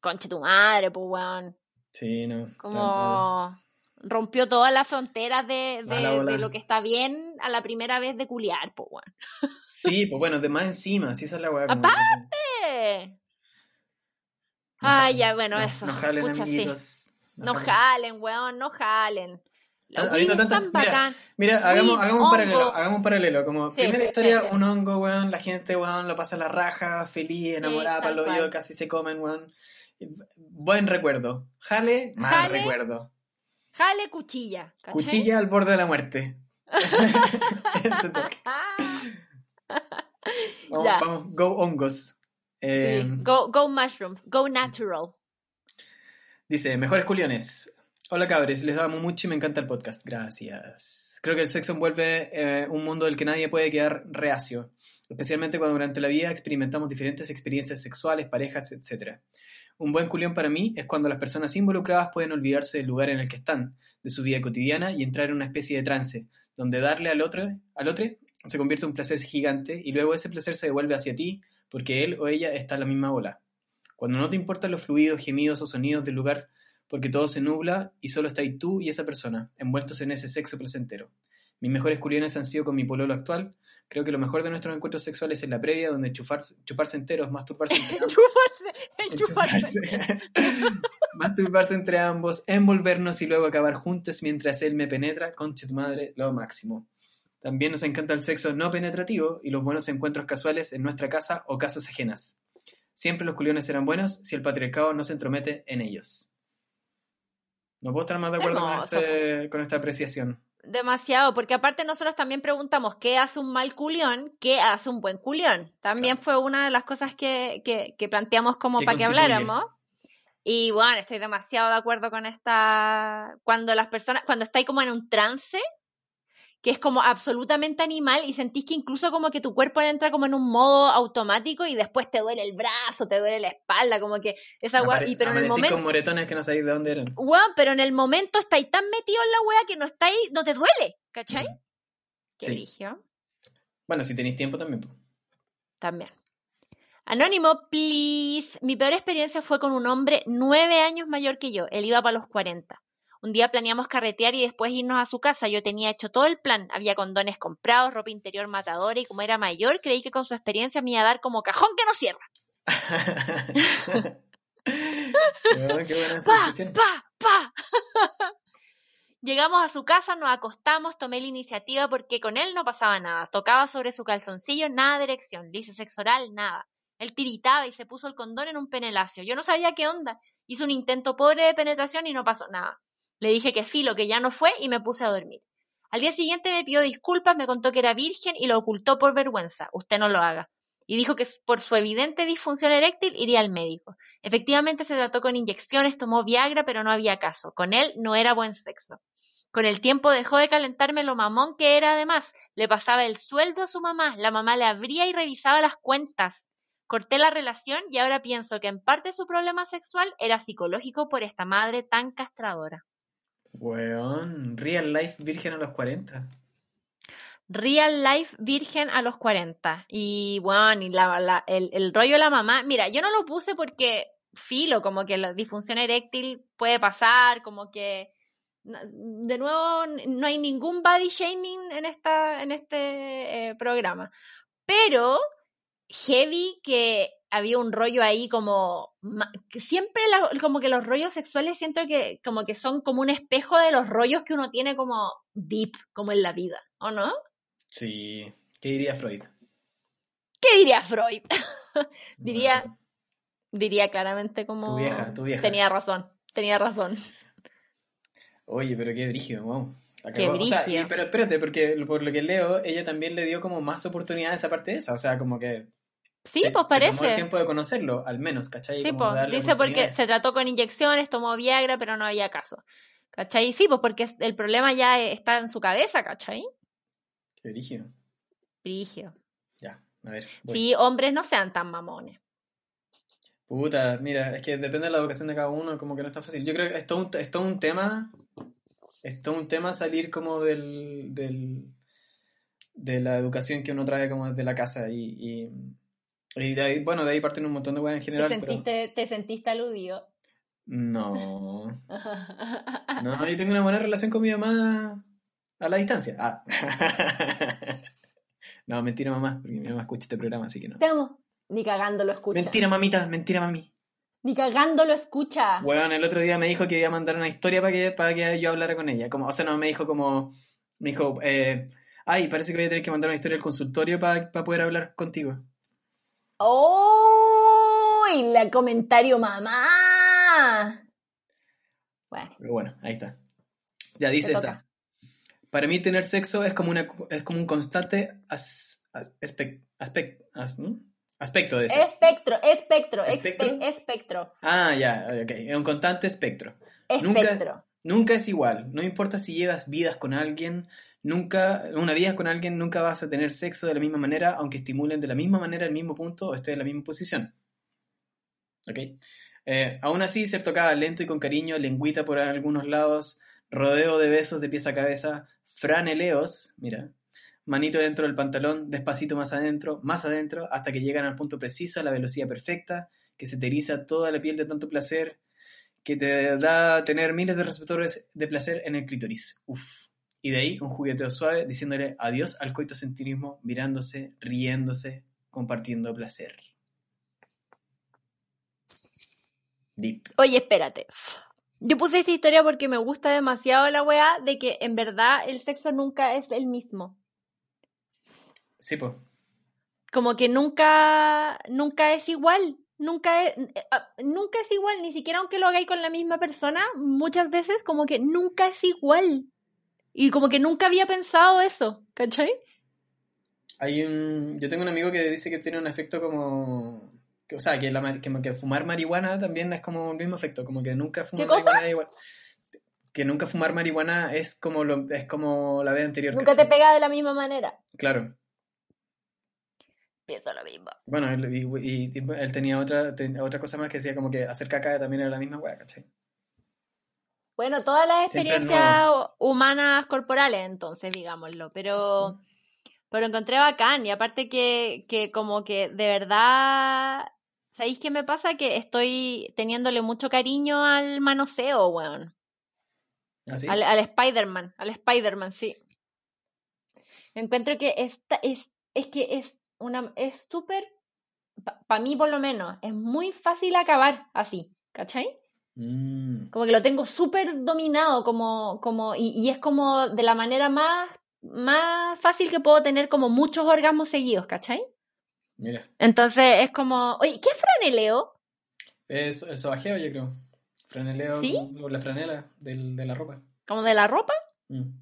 conche tu madre, pues weón. Sí, no. Como rompió todas las fronteras de, de- lo que está bien a la primera vez de culiar, pues weón. Sí, pues bueno, de más encima, sí, esa es la weá. Aparte. no Ah, jalen, ya, bueno, no- eso. No jalen, Pucha, sí. amiguitos. No jalen. jalen, weón, no jalen. Los habiendo están mira, bacán. Mira, hagamos, Weed, hagamos un paralelo, hagamos un paralelo, como Sí, primera sí, historia, sí. un hongo, weón, la gente, weón, lo pasa a la raja, feliz, enamorada, tal para lo cual. casi se comen, weón. Buen recuerdo. Jale, mal Jale, recuerdo. Jale cuchilla. ¿cachai? Cuchilla al borde de la muerte. [LAUGHS] [LAUGHS] Vamos, vamos, go hongos. Eh, Sí, Go, go mushrooms, go natural. Dice, mejores culiones. Hola cabres, les amo mucho y me encanta el podcast. Gracias. Creo que el sexo envuelve eh, un mundo del que nadie puede quedar reacio, especialmente cuando durante la vida experimentamos diferentes experiencias sexuales, parejas, etc. Un buen culión para mí es cuando las personas involucradas pueden olvidarse del lugar en el que están, de su vida cotidiana y entrar en una especie de trance, donde darle al otro, al otro se convierte en un placer gigante y luego ese placer se devuelve hacia ti porque él o ella está en la misma ola. Cuando no te importan los fluidos, gemidos o sonidos del lugar, porque todo se nubla y solo está ahí tú y esa persona, envueltos en ese sexo placentero. Mis mejores culiones han sido con mi pololo actual. Creo que lo mejor de nuestros encuentros sexuales es la previa, donde chuparse, chuparse enteros, masturbarse entre [LAUGHS] ambos. Enchufarse, enchufarse. [LAUGHS] masturbarse entre ambos, envolvernos y luego acabar juntos mientras él me penetra, conche tu madre, lo máximo. También nos encanta el sexo no penetrativo y los buenos encuentros casuales en nuestra casa o casas ajenas. Siempre los culiones serán buenos si el patriarcado no se entromete en ellos. No puedo estar más de acuerdo con, este- con esta apreciación. Demasiado, porque aparte nosotros también preguntamos qué hace un mal culión, qué hace un buen culión. También Claro. fue una de las cosas que, que, que planteamos como para que habláramos. Y bueno, estoy demasiado de acuerdo con esta. Cuando las personas, cuando estáis como en un trance, que es como absolutamente animal y sentís que incluso como que tu cuerpo entra como en un modo automático y después te duele el brazo, te duele la espalda, como que esa weá. Apare- Y pero en el momento. con moretones que no sabéis de dónde eran. Weón, pero en el momento estáis tan metido en la wea que no estáis, no te duele, ¿cachai? Qué Sí. brillo. Bueno, si tenéis tiempo también. También. Anónimo, please. Mi peor experiencia fue con un hombre nueve años mayor que yo. Él iba para los 40. Un día planeamos carretear y después irnos a su casa. Yo tenía hecho todo el plan. Había condones comprados, ropa interior matadora y como era mayor, creí que con su experiencia me iba a dar como cajón que no cierra. [LAUGHS] Qué buena ¡Pa! ¡Pa! ¡Pa! [LAUGHS] Llegamos a su casa, nos acostamos, tomé la iniciativa porque con él no pasaba nada. Tocaba sobre su calzoncillo, nada de erección. Le hice sexo oral, nada. Él tiritaba y se puso el condón en un penelacio. Yo no sabía qué onda. Hizo un intento pobre de penetración y no pasó nada. Le dije que filo, que ya no fue y me puse a dormir. Al día siguiente me pidió disculpas, me contó que era virgen y lo ocultó por vergüenza. Usted no lo haga. Y dijo que por su evidente disfunción eréctil iría al médico. Efectivamente se trató con inyecciones, tomó Viagra, pero no había caso. Con él no era buen sexo. Con el tiempo dejó de calentarme lo mamón que era además. Le pasaba el sueldo a su mamá, la mamá le abría y revisaba las cuentas. Corté la relación y ahora pienso que en parte su problema sexual era psicológico por esta madre tan castradora. Weón, real life virgen a los 40. Real life virgen a los 40. Y bueno, y la- el, rollo de la mamá, mira, yo no lo puse porque filo, como que la disfunción eréctil puede pasar, como que de nuevo no hay ningún body shaming en esta en este eh, programa. Pero heavy que había un rollo ahí como siempre la- como que los rollos sexuales siento que como que son como un espejo de los rollos que uno tiene como deep como en la vida, ¿o no? Sí. ¿Qué diría Freud? ¿Qué diría Freud? [LAUGHS] diría, diría claramente como... Tu vieja, tu vieja. Tenía razón, tenía razón. Oye, pero qué brígido, wow. Qué. O sea, y- pero espérate, porque por lo que leo, ella también le dio como más oportunidades aparte de esa. O sea, como que. Sí, se- pues se tomó el parece. tiempo de conocerlo, al menos, ¿cachai? Sí, pues, dice porque se trató con inyecciones, tomó Viagra, pero no había caso. ¿Cachai? Sí, pues porque el problema ya está en su cabeza, ¿cachai? Qué brígido. Brigio. Ya, a ver. voy. Sí, hombres no sean tan mamones. Puta, mira, es que depende de la educación de cada uno, como que no es tan fácil. Yo creo que es todo un, es todo un tema, es todo un tema salir como del, del, de la educación que uno trae como desde la casa y, y, y de ahí, bueno, de ahí parten un montón de weas en ¿Te general, pero te sentiste aludido? no, no, yo tengo una buena relación con mi mamá a la distancia. Ah. [LAUGHS] No, mentira mamá, porque mi mamá escucha este programa, así que no. Te amo. Ni cagando lo escucha. Mentira mamita, mentira mami. Ni cagando lo escucha. Weón, el otro día me dijo que iba a mandar una historia para que, para que yo hablara con ella. Como, o sea, no, me dijo como. Me dijo, eh, ay, parece que voy a tener que mandar una historia al consultorio para poder hablar contigo. ¡Oh! La comentario mamá. Bueno, Pero bueno, ahí está. Ya dice esta. Para mí tener sexo es como una es como un constante as- as- aspec- aspec- as- ¿mm? aspecto de eso. espectro, espectro, ¿Espectro? espe- espectro, Ah, ya, ok. Es un constante espectro. Nunca- espectro. Nunca es igual. No importa si llevas vidas con alguien, nunca, una vida con alguien, nunca vas a tener sexo de la misma manera, aunque estimulen de la misma manera el mismo punto o esté en la misma posición. ¿Ok? Eh, aún así, ser tocada lento y con cariño, lengüita por algunos lados, rodeo de besos de pies a cabeza, franeleos, mira, manito dentro del pantalón, despacito más adentro, más adentro, hasta que llegan al punto preciso, a la velocidad perfecta, que se te toda la piel de tanto placer, que te da tener miles de receptores de placer en el clítoris. Uf. Y de ahí un jugueteo suave diciéndole adiós al coitocentrismo, mirándose, riéndose, compartiendo placer. Deep. Oye, espérate. Yo puse esta historia porque me gusta demasiado la weá de que en verdad el sexo nunca es el mismo. Sí, pues. Como que nunca, nunca es igual. Nunca es, eh, ah, nunca es igual, ni siquiera aunque lo hagáis con la misma persona, muchas veces como que nunca es igual. Y como que nunca había pensado eso, ¿cachai? Hay un... Yo tengo un amigo que dice que tiene un efecto como... que- O sea, que, la, mar- que, que fumar marihuana también es como el mismo efecto, como que nunca fumar ¿Qué cosa? marihuana igual. Que nunca fumar marihuana es como, lo, es como la vez anterior. Nunca te pega de la misma manera. Claro. Pienso lo mismo. Bueno, y, él tenía otra, ten- otra cosa más que decía como que hacer caca también era la misma weá, ¿cachai? Bueno, todas las experiencias humanas corporales, entonces, digámoslo, pero, pero lo encontré bacán y aparte que, que como que de verdad, ¿sabéis qué me pasa? Que estoy teniéndole mucho cariño al manoseo, weón. Así. Al, al Spider-Man, al Spider-Man, sí. Encuentro que esta es, es que es una, es súper, para mí por lo menos, es muy fácil acabar así, ¿cachai? Mm, Como que lo tengo súper dominado, como, como, y, y es como de la manera más, más fácil que puedo tener como muchos orgasmos seguidos, ¿cachai? mira. Entonces es como, oye, ¿qué es franeleo? Es el sobajeo, yo creo. Franeleo con la franela del- de la ropa. ¿Como de la ropa? Mm.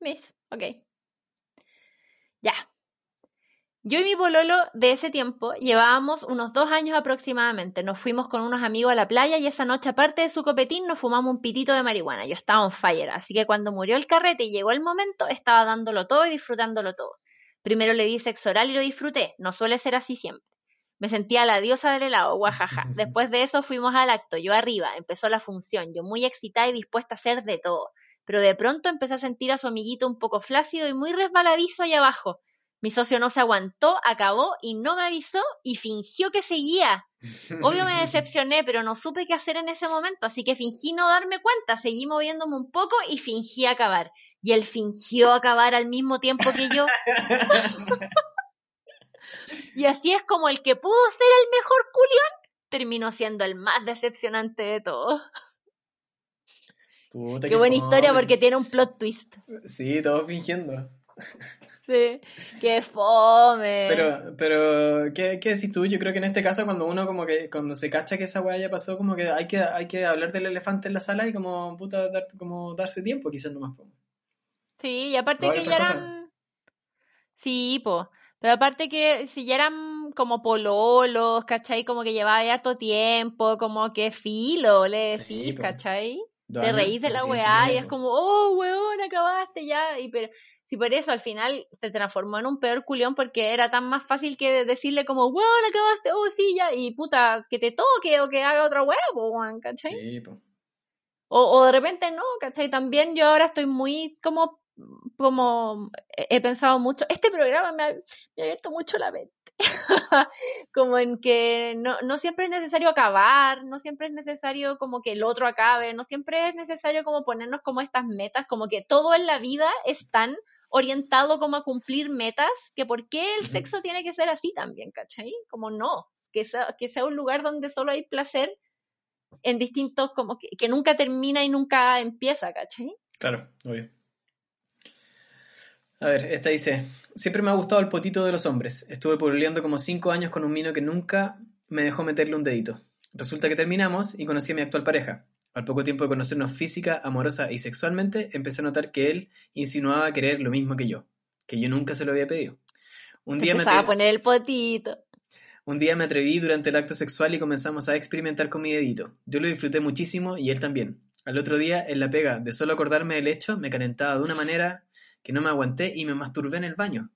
Miss, ok. Ya. Yo y mi pololo de ese tiempo llevábamos unos dos años aproximadamente. Nos fuimos con unos amigos a la playa y esa noche, aparte de su copetín, nos fumamos un pitito de marihuana. Yo estaba on fire, así que cuando murió el carrete y llegó el momento, estaba dándolo todo y disfrutándolo todo. Primero le di sexo oral y lo disfruté. No suele ser así siempre. Me sentía la diosa del helado, guajaja. [LAUGHS] Después de eso fuimos al acto, yo arriba, empezó la función, yo muy excitada y dispuesta a hacer de todo. Pero de pronto empecé a sentir a su amiguito un poco flácido y muy resbaladizo ahí abajo. Mi socio no se aguantó, acabó y no me avisó y fingió que seguía. Obvio me [LAUGHS] decepcioné, pero no supe qué hacer en ese momento, así que fingí no darme cuenta, seguí moviéndome un poco y fingí acabar. Y él fingió acabar al mismo tiempo que yo. [LAUGHS] Y así es como el que pudo ser el mejor culión terminó siendo el más decepcionante de todos. Puta, Qué buena fome. historia porque tiene un plot twist. Sí, todos fingiendo. Sí, qué fome. Pero, pero, ¿qué, ¿qué decís tú? Yo creo que en este caso, cuando uno como que, cuando se cacha que esa weá ya pasó, como que hay que, hay que hablar del elefante en la sala y como, puta, dar- como darse tiempo, quizás nomás. Sí, y aparte No, que ya eran... Sí, po. Pero aparte que si ya eran como pololos, ¿cachai? Como que llevaba ya harto tiempo, como que filo, le Sí, decís, po. ¿cachai? Te reís de la weá y es como, oh, weón, acabaste ya. Y pero si por eso al final se transformó en un peor culión porque era tan más fácil que decirle como, weón, acabaste, oh, sí, ya. Y puta, que te toque o que haga otra weá, weón, ¿cachai? Sí, po. O, o de repente no, ¿cachai? También yo ahora estoy muy como, como he he pensado mucho, este programa me ha, me ha abierto mucho la mente. [LAUGHS] como en que no, no siempre es necesario acabar, no siempre es necesario como que el otro acabe, no siempre es necesario como ponernos como estas metas, como que todo en la vida es tan orientado como a cumplir metas, que por qué el sexo tiene que ser así también, ¿cachai? Como no, que sea, que sea un lugar donde solo hay placer en distintos, como que, que nunca termina y nunca empieza, ¿cachai? Claro, obvio. A ver, esta dice, siempre me ha gustado el potito de los hombres. Estuve pololeando como cinco años con un mino que nunca me dejó meterle un dedito. Resulta que terminamos y conocí a mi actual pareja. Al poco tiempo de conocernos física, amorosa y sexualmente, empecé a notar que él insinuaba querer lo mismo que yo, que yo nunca se lo había pedido. Un día, me empezaba a atreví, poner el potito. un día me atreví durante el acto sexual y comenzamos a experimentar con mi dedito. Yo lo disfruté muchísimo y él también. Al otro día, en la pega, de solo acordarme del hecho, me calentaba de una manera que no me aguanté y me masturbé en el baño.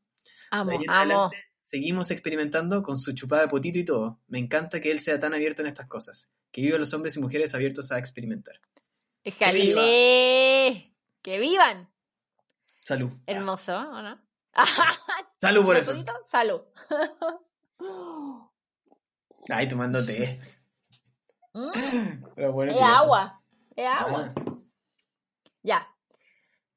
Amo, amo. adelante, seguimos experimentando con su chupada de potito y todo. Me encanta que él sea tan abierto en estas cosas. Que vivan los hombres y mujeres abiertos a experimentar. ¡Jale! ¡Que vivan! Salud. Hermoso, ¿o no? Salud [LAUGHS] por ¿Un eso. potito? Salud. [GASPS] Ay, tomando té. Mm, bueno, es agua. Es agua. Ah, Ya.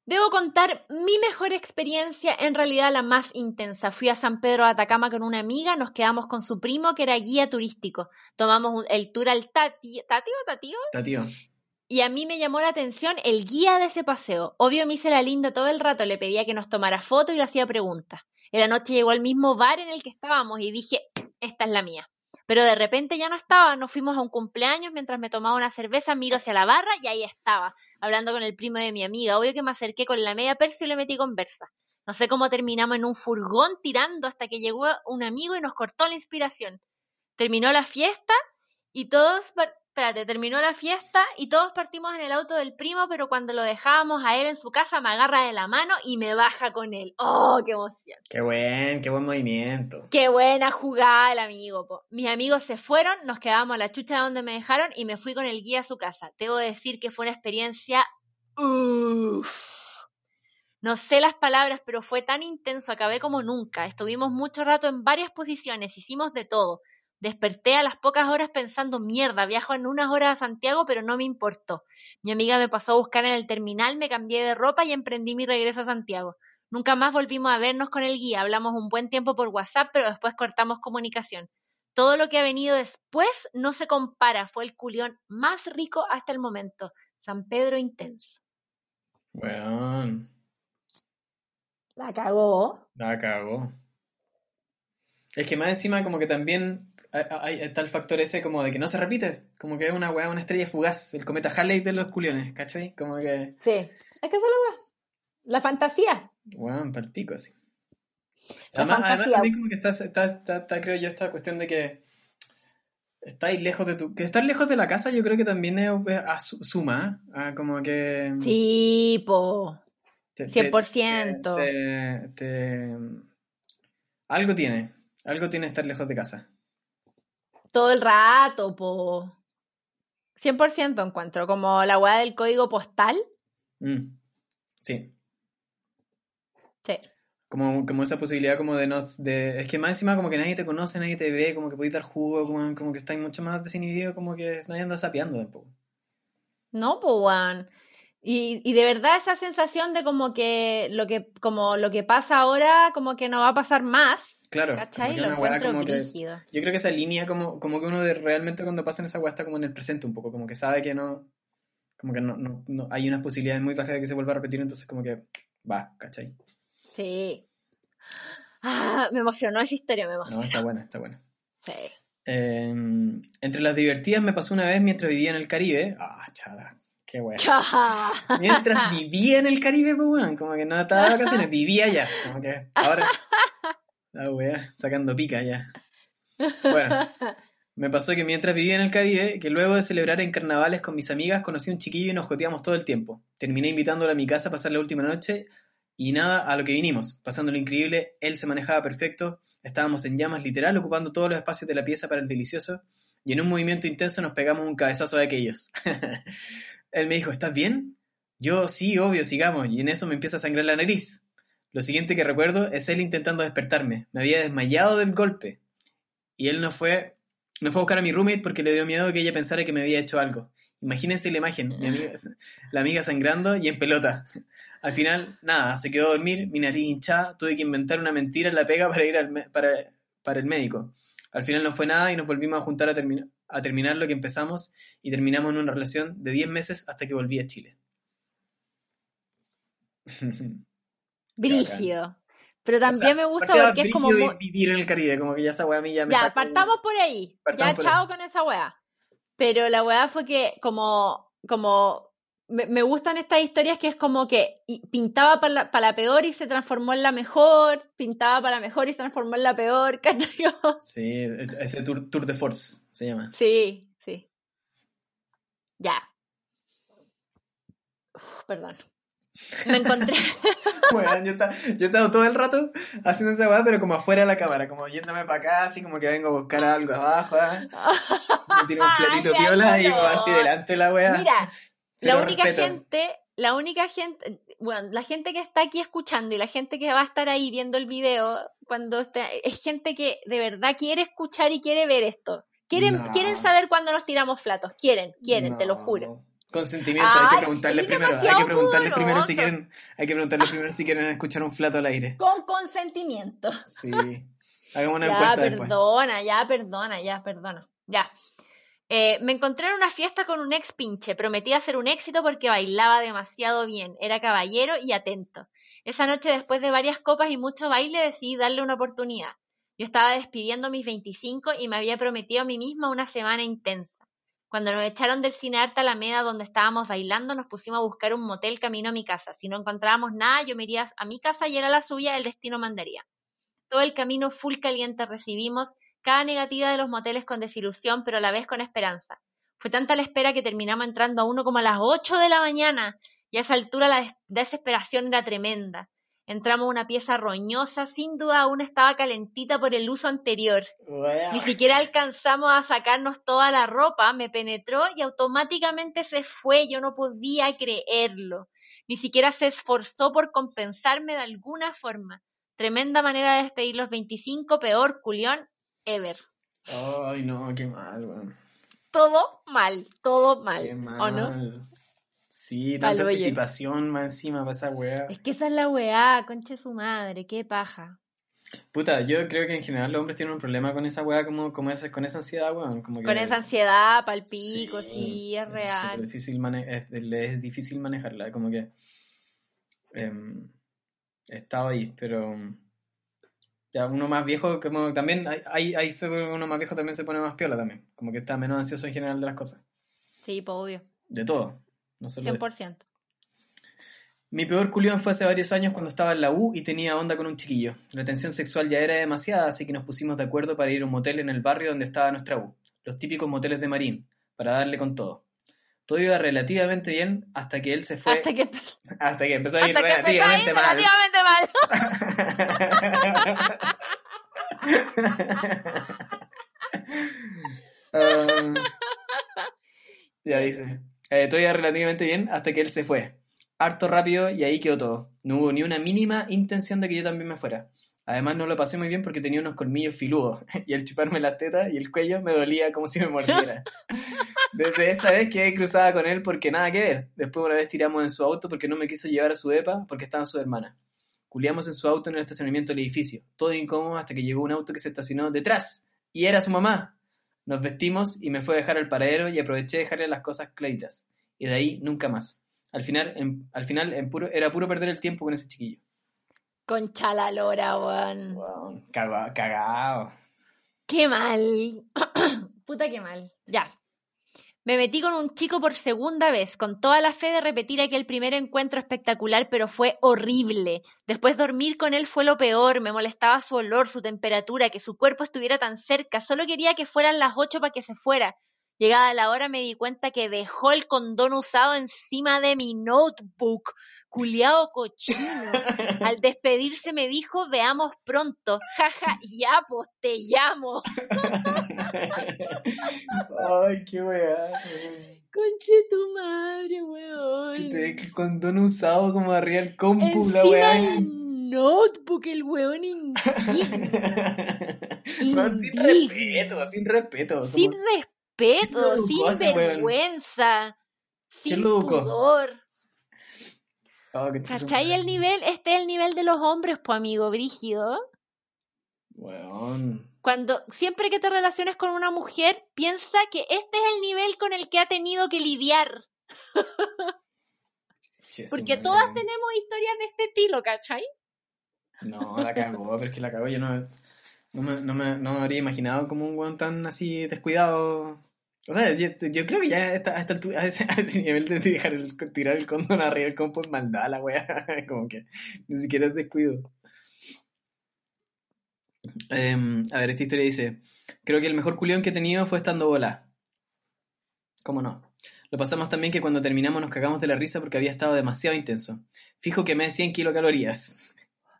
Debo contar mi mejor experiencia, en realidad la más intensa. Fui a San Pedro de Atacama con una amiga, nos quedamos con su primo que era guía turístico. Tomamos el tour al Tati, ¿Tati o Tatío? está tío. Y a mí me llamó la atención el guía de ese paseo. Obvio me hice la linda todo el rato, le pedía que nos tomara fotos y le hacía preguntas. En la noche llegó al mismo bar en el que estábamos y dije, esta es la mía. Pero de repente ya no estaba, nos fuimos a un cumpleaños mientras me tomaba una cerveza, miro hacia la barra y ahí estaba, hablando con el primo de mi amiga. Obvio que me acerqué con la media persa y le metí conversa. No sé cómo terminamos en un furgón tirando hasta que llegó un amigo y nos cortó la inspiración. Terminó la fiesta y todos, espérate, terminó la fiesta y todos partimos en el auto del primo, pero cuando lo dejábamos a él en su casa me agarra de la mano y me baja con él. ¡Oh, qué emoción! Qué buen, qué buen movimiento. ¡Qué buena jugada el amigo! po. Mis amigos se fueron, nos quedamos a la chucha donde me dejaron y me fui con el guía a su casa. Debo decir que fue una experiencia... Uff. No sé las palabras, pero fue tan intenso, acabé como nunca. Estuvimos mucho rato en varias posiciones, hicimos de todo. Desperté a las pocas horas pensando, mierda, viajo en unas horas a Santiago, pero no me importó. Mi amiga me pasó a buscar en el terminal, me cambié de ropa y emprendí mi regreso a Santiago. Nunca más volvimos a vernos con el guía, hablamos un buen tiempo por WhatsApp, pero después cortamos comunicación. Todo lo que ha venido después no se compara, fue el culión más rico hasta el momento. San Pedro Intenso. Weón, La cagó. la cagó. Es que más encima como que también hay, está el factor ese como de que no se repite. Como que es una weá, una estrella fugaz. El cometa Halley de los culiones, ¿cachai? Como que, Sí. Es que eso es la weá. La fantasía. weón, palpico así. La Además, además fantasía. también como que está, está, está, está, creo yo, esta cuestión de que estáis lejos de tu... Que estar lejos de la casa yo creo que también es, su- suma, ah, como que... Sí, po. te- te- 100%. te- te- algo tiene, algo tiene estar lejos de casa. Todo el rato, po. 100% encuentro. Como la weá del código postal. Mm, Sí, Sí. como, como esa posibilidad como de no... De, es que más encima como que nadie te conoce, nadie te ve, como que podéis dar jugo, como, como que estáis mucho más desinhibido, como que nadie anda sapeando tampoco. No, pues. Y, y de verdad esa sensación de como que lo que, como lo que pasa ahora, como que no va a pasar más. Claro, ¿Cachai? Lo encuentro como que- brígido. Yo creo que esa línea como, como que uno de realmente cuando pasa en esa weá está como en el presente un poco, como que sabe que no, como que no, no, no- hay unas posibilidades muy bajas de que se vuelva a repetir, entonces como que va, ¿cachai? Sí. Ah, me emocionó esa historia, me emocionó. No, está buena, está buena. Sí. Eh, entre las divertidas me pasó una vez mientras vivía en el Caribe. Ah, chara, qué bueno. Mientras vivía en el Caribe, pues weón, como que no estaba de vacaciones, vivía allá. Como que ahora. [LAUGHS] La weá, sacando pica ya. Bueno, me pasó que mientras vivía en el Caribe, que luego de celebrar en carnavales con mis amigas, conocí a un chiquillo y nos joteamos todo el tiempo. Terminé invitándolo a mi casa a pasar la última noche y nada, a lo que vinimos, pasando lo increíble, él se manejaba perfecto, estábamos en llamas literal, ocupando todos los espacios de la pieza para el delicioso, y en un movimiento intenso nos pegamos un cabezazo de aquellos. [LAUGHS] él me dijo, ¿estás bien? Yo, sí, obvio, sigamos, y en eso me empieza a sangrar la nariz. Lo siguiente que recuerdo es él intentando despertarme. Me había desmayado del golpe. Y él no fue, no fue a buscar a mi roommate porque le dio miedo que ella pensara que me había hecho algo. Imagínense la imagen, mi amiga- [LAUGHS] la amiga sangrando y en pelota. Al final, nada, se quedó a dormir, mi nariz hinchada, tuve que inventar una mentira en la pega para ir al me- para, para el médico. Al final no fue nada y nos volvimos a juntar a, termi- a terminar lo que empezamos y terminamos en una relación de 10 meses hasta que volví a Chile. [LAUGHS] Brígido. Pero también O sea, me gusta porque es como... vivir en el Caribe, como que ya esa weá a mí ya me Ya, partamos por ahí. Partamos ya, por chao con esa weá. Pero la weá fue que como, como, me, me gustan estas historias que es como que pintaba para la, la peor y se transformó en la mejor, pintaba para la mejor y se transformó en la peor, [LAUGHS] ¿cachai? Sí, ese tour, tour de Force se llama. Sí, sí. Ya. Uf, perdón. Me encontré. [LAUGHS] Weón, yo, he estado todo el rato haciendo esa weá, pero como afuera de la cámara, como yéndome para acá, así como que vengo a buscar algo abajo, ¿ah? me tiro un [LAUGHS] platito Ay, piola y como así delante de la weá. Mira, La única respeto. gente, la única gente, bueno, la gente que está aquí escuchando y la gente que va a estar ahí viendo el video, cuando esté- es gente que de verdad quiere escuchar y quiere ver esto. Quieren, No. quieren saber cuándo nos tiramos flatos, quieren, quieren, te lo juro. Consentimiento, hay que preguntarles primero, hay que preguntarles primero si quieren, hay que preguntarles primero si quieren escuchar un flato al aire. Con consentimiento. Sí. Hagamos una ya, encuesta después. perdona, ya, perdona, ya, perdona. Ya. Eh, me encontré en una fiesta con un ex pinche. Prometí hacer un éxito porque bailaba demasiado bien. Era caballero y atento. Esa noche, después de varias copas y mucho baile, decidí darle una oportunidad. Yo estaba despidiendo mis 25 y me había prometido a mí misma una semana intensa. Cuando nos echaron del cine Arte Alameda donde estábamos bailando, nos pusimos a buscar un motel camino a mi casa. Si no encontrábamos nada, yo me iría a mi casa y era la suya, el destino mandaría. Todo el camino full caliente recibimos cada negativa de los moteles con desilusión, pero a la vez con esperanza. Fue tanta la espera que terminamos entrando a uno como a las 8 de la mañana y a esa altura la des- desesperación era tremenda. Entramos a una pieza roñosa, sin duda aún estaba calentita por el uso anterior. Ni siquiera alcanzamos a sacarnos toda la ropa, me penetró y automáticamente se fue, yo no podía creerlo. Ni siquiera se esforzó por compensarme de alguna forma. Tremenda manera de despedir los 25, peor culión ever. Ay, no, qué mal, weón. Todo mal, todo mal, Qué mal. ¿o no? Sí, tanta Palo, oye. anticipación más encima para esa weá. Es que esa es la weá, conche su madre, qué paja. Puta, yo creo que en general los hombres tienen un problema con esa weá, como, como esa, con esa ansiedad, weón. Como que, Con esa ansiedad, palpico, sí, Sí, es real. difícil es, le es difícil manejarla, como que em, he estado ahí, pero ya uno más viejo, como también hay, hay, hay fe uno más viejo también se pone más piola también, como que está menos ansioso en general de las cosas, Sí, pues obvio, de todo, no esto. 100%. Mi peor culión fue hace varios años cuando estaba en la U y tenía onda con un chiquillo. La tensión sexual ya era demasiada, así que nos pusimos de acuerdo para ir a un motel en el barrio donde estaba nuestra U. Los típicos moteles de Marín, para darle con todo. Todo iba relativamente bien hasta que él se fue. Hasta que, [LAUGHS] hasta que empezó a ir relativamente mal. relativamente mal. [LAUGHS] Ya dice. Eh, todo iba relativamente bien hasta que él se fue. Harto rápido y ahí quedó todo. No hubo ni una mínima intención de que yo también me fuera. Además no lo pasé muy bien porque tenía unos colmillos filudos [LAUGHS] y al chuparme las tetas y el cuello me dolía como si me mordiera. [LAUGHS] Desde esa vez quedé cruzada con él porque nada que ver. Después una vez tiramos en su auto porque no me quiso llevar a su EPA porque estaban su hermana. Culiamos en su auto en el estacionamiento del edificio. Todo incómodo hasta que llegó un auto que se estacionó detrás y era su mamá. Nos vestimos y me fue a dejar al paradero y aproveché de dejarle las cosas claritas. Y de ahí nunca más. Al final, en- al final en puro, era puro perder el tiempo con ese chiquillo. Concha la lora, weón. Cagao. Qué mal. [COUGHS] Puta qué mal. Ya. Me metí con un chico por segunda vez, con toda la fe de repetir aquel primer encuentro espectacular, pero fue horrible. Después dormir con él fue lo peor, me molestaba su olor, su temperatura, que su cuerpo estuviera tan cerca, solo quería que fueran las ocho para que se fuera. Llegada la hora me di cuenta que dejó el condón usado encima de mi notebook, culiao cochino. Al [LAUGHS] despedirse me dijo, veamos pronto, jaja, ya pues te llamo. Ay, qué weá. Conche tu madre, weón. te el condón usado como arriba del compu, la weá. Encima notebook, el weón indigno. [LAUGHS] Sin respeto, sin respeto. Sin como- respeto, ¿Quién lo sin vergüenza, ¿Quién sin pudor. Oh, chucha ¿Cachai el nivel? Este es el nivel de los hombres, pues amigo, brígido. Weón. Cuando siempre que te relaciones con una mujer, piensa que este es el nivel con el que ha tenido que lidiar. [LAUGHS] Porque todas tenemos historias de este estilo, ¿cachai? No, la cagó, pero es que la cagó. Yo no, no, me, no, me, no me habría imaginado como un weón tan así descuidado. O sea, yo, yo creo que ya está, a, esta altura- a, ese, a ese nivel de dejar el, tirar el condón arriba del compo es maldad, la wea. [LAUGHS] como que ni siquiera es descuido. Em, a ver, esta historia dice: Creo que el mejor culión que he tenido fue estando bola. ¿Cómo no? Lo pasamos también que cuando terminamos nos cagamos de la risa porque había estado demasiado intenso. Fijo que me 100 kilocalorías.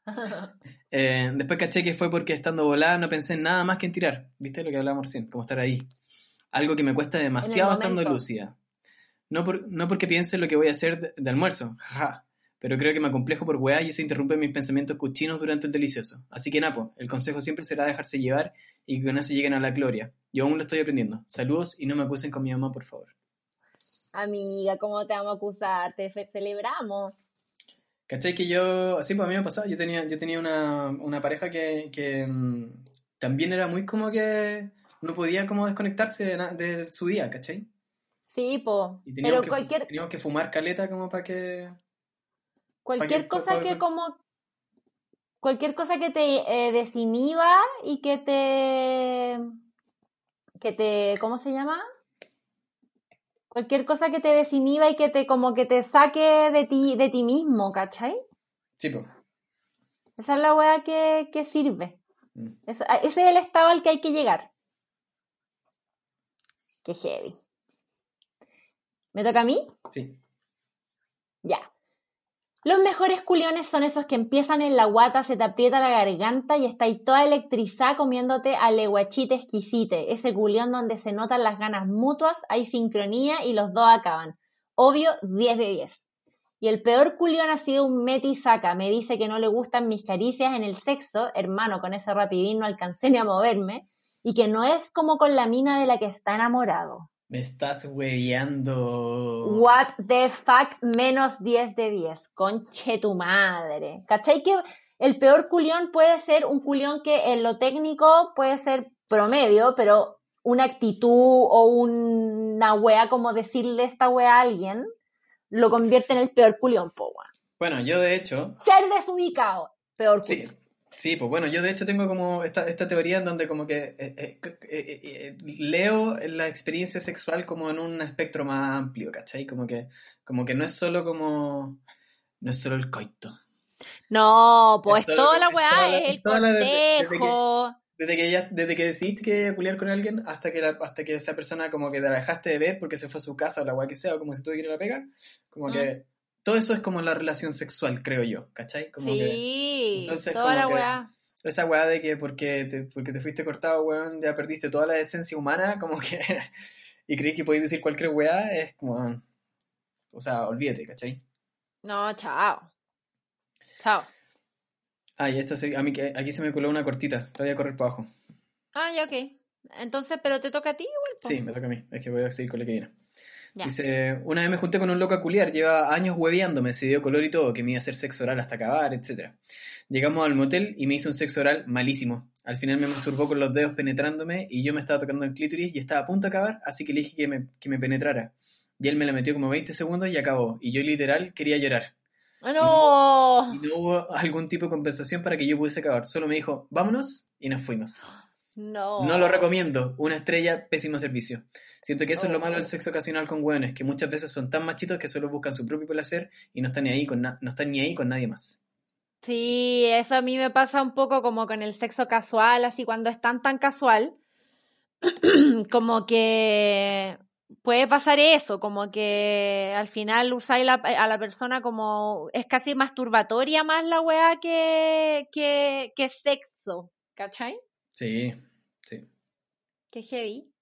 [LAUGHS] Eh, después caché que fue porque estando volada no pensé en nada más que en tirar. ¿Viste lo que hablábamos recién? Como estar ahí. Algo que me cuesta demasiado estando lúcida. No, por- no porque piense en lo que voy a hacer de, de almuerzo, jaja. Pero creo que me acomplejo por weá y eso interrumpe mis pensamientos cochinos durante el delicioso. Así que Napo, el consejo siempre será dejarse llevar y que con eso lleguen a la gloria. Yo aún lo estoy aprendiendo. Saludos y no me acusen con mi mamá, por favor. Amiga, ¿cómo te vamos a acusar? Te celebramos. ¿Cachai que yo, así pues a mí me pasaba, yo tenía, yo tenía una, una pareja que, que mm, también era muy como que no podía como desconectarse de, de su día, ¿cachai? Sí, po. Y teníamos, Pero que, cualquier, teníamos que fumar caleta como para que... cualquier cosa que como cualquier cosa que te eh, desinhiba y que te que te ¿cómo se llama? Cualquier cosa que te desinhiba y que te como que te saque de ti de ti mismo, ¿cachai? Sí, pues. Esa es la weá que, que sirve. Mm. Eso- ese es el estado al que hay que llegar. Qué heavy. ¿Me toca a mí? Sí. Ya. Los mejores culiones son esos que empiezan en la guata, se te aprieta la garganta y está ahí toda electrizada comiéndote a leguachite exquisite. Ese culión donde se notan las ganas mutuas, hay sincronía y los dos acaban. Obvio, 10 de 10. Y el peor culión ha sido un meti saca. Me dice que no le gustan mis caricias en el sexo. Hermano, con ese rapidín no alcancé ni a moverme. Y que no es como con la mina de la que está enamorado. Me estás hueveando. What the fuck, menos 10 de 10. Conche tu madre. ¿Cachai que el peor culión puede ser un culión que en lo técnico puede ser promedio, pero una actitud o una wea como decirle esta wea a alguien lo convierte en el peor culión, po, weón. Bueno, yo de hecho... Ser desubicado, peor culión. sí, pues bueno, yo de hecho tengo como esta, esta teoría en donde como que eh, eh, eh, leo la experiencia sexual como en un espectro más amplio, ¿cachai? Como que, como que no es solo como... No es solo el coito. No, pues Es solo- toda la weá es es el toda la- desde- desde que-. Desde que ya, desde que decidiste que culiar con alguien hasta que la- hasta que esa persona como que te la dejaste de ver porque se fue a su casa o la weá que sea, o como si tú quieres la pega, como Mm. que todo eso es como la relación sexual, creo yo, ¿cachai? Como que Sí, entonces toda como la que- weá. esa weá de que porque te, porque te fuiste cortado, weón, ya perdiste toda la esencia humana, [LAUGHS] como que y creí que podéis decir cualquier weá, es como o sea, olvídate, ¿cachai? No, chao. Chao. Ah, y esta se- a mí que aquí se me coló una cortita, la voy a correr para abajo. Ah, ya, ok. Entonces, ¿pero te toca a ti igual? Sí, me toca a mí, es que voy a seguir con la que viene. Ya. Dice, una vez me junté con un loco a culiar, lleva años hueveándome, se dio color y todo, que me iba a hacer sexo oral hasta acabar, etc. Llegamos al motel y me hizo un sexo oral malísimo. Al final me masturbó con los dedos penetrándome y yo me estaba tocando el clítoris y estaba a punto de acabar, así que le dije que me, que me penetrara. Y él me la metió como 20 segundos y acabó. Y yo literal quería llorar. No. Y no hubo algún tipo de compensación para que yo pudiese acabar. Solo me dijo, vámonos, y nos fuimos. [GASPS] No. No lo recomiendo. Una estrella, pésimo servicio. Siento que eso es lo malo del Oh. sexo ocasional con hueones, que muchas veces son tan machitos que solo buscan su propio placer y no están ni ahí con, na- no están ni ahí con nadie más. Sí, eso a mí me pasa un poco como con el sexo casual, así cuando es tan tan casual, [CLEARS THROAT] como que puede pasar eso, como que al final usáis la- a la persona como es casi masturbatoria más la weá que, que, que sexo, ¿cachai? Sí, sí. Que heavy.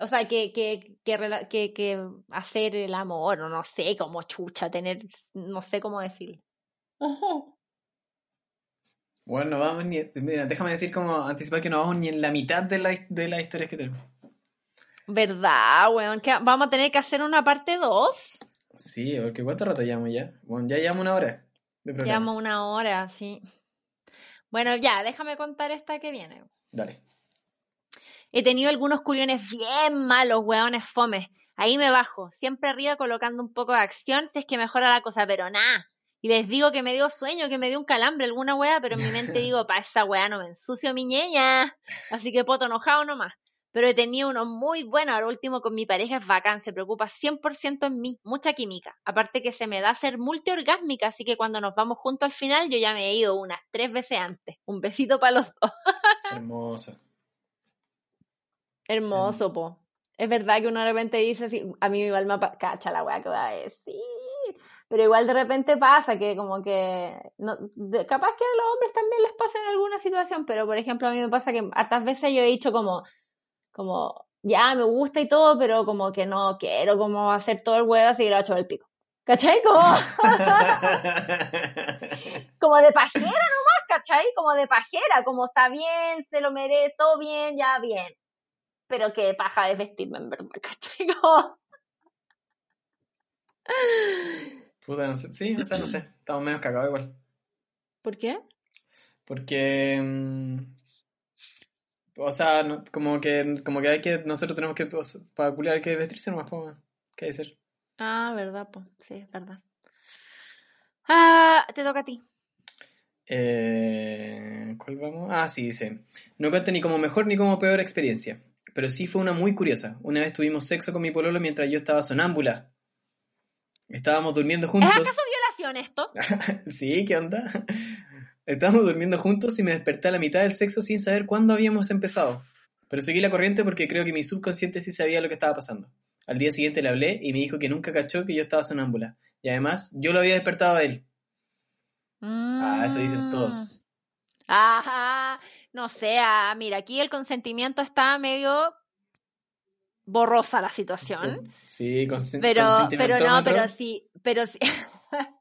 O sea, que, que, que, rela- que, que hacer el amor, o no sé, como chucha, tener, no sé cómo decirlo. Bueno, no vamos ni. Mira, déjame decir como anticipar que no vamos ni en la mitad de, la, de las historias que tenemos. ¿Verdad, weón? Que vamos a tener que hacer una parte 2. Sí, porque ¿cuánto rato llevamos ya? Bueno, ya llevamos una hora de programa. Llevamos una hora, sí. Bueno, ya, déjame contar esta que viene. Dale. He tenido algunos culiones bien malos, weones fomes. Ahí me bajo, siempre arriba colocando un poco de acción si es que mejora la cosa, pero nada. Y les digo que me dio sueño, que me dio un calambre, alguna wea, pero en mi mente [LAUGHS] digo, pa' esa wea no me ensucio mi ñeña. Así que poto enojado nomás. Pero he tenido uno muy bueno, ahora último con mi pareja es bacán, se preocupa 100% en mí, mucha química. Aparte que se me da ser multiorgásmica, así que cuando nos vamos juntos al final, yo ya me he ido unas tres veces antes. Un besito para los dos. Hermoso. Hermoso, po. Es verdad que uno de repente dice, así, a mí igual me cacha la weá que va a decir, pero igual de repente pasa que como que, no, de- capaz que a los hombres también les pasa en alguna situación, pero por ejemplo a mí me pasa que hartas veces yo he dicho como, como, ya me gusta y todo, pero como que no quiero como hacer todo el huevo así que lo he hecho el pico. ¿Cachai? Como, [LAUGHS] como de pajera nomás, ¿cachai? Como de pajera, como está bien, se lo merece, todo bien, ya bien pero qué paja de vestirme en verdad, [LAUGHS] ¿cachai? Puta, no sé. Sí, o sea, no sé. Estamos medio cagados igual. ¿Por qué? Porque. mm, o sea, no- como que como que hay que. Nosotros tenemos que. o sea, para culiar hay que vestirse nomás, pues. ¿Qué hay que hacer? Ah, verdad, pues, sí, es verdad. Ah, te toca a ti. Eh, ¿Cuál vamos? Ah, sí, dice. No cuenta ni como mejor ni como peor experiencia. Pero sí fue una muy curiosa. Una vez tuvimos sexo con mi pololo mientras yo estaba sonámbula. Estábamos durmiendo ¿Es juntos. acaso violación esto? [LAUGHS] Sí, ¿qué onda? Estábamos durmiendo juntos y me desperté a la mitad del sexo sin saber cuándo habíamos empezado. Pero seguí la corriente porque creo que mi subconsciente sí sabía lo que estaba pasando. Al día siguiente le hablé y me dijo que nunca cachó que yo estaba sonámbula. Y además, yo lo había despertado a él. Ah, eso dicen Mm. todos. Ajá, no sé, ah, mira, aquí el consentimiento está medio borrosa la situación. Sí, Pero, pero no, pero sí, pero sí. [LAUGHS]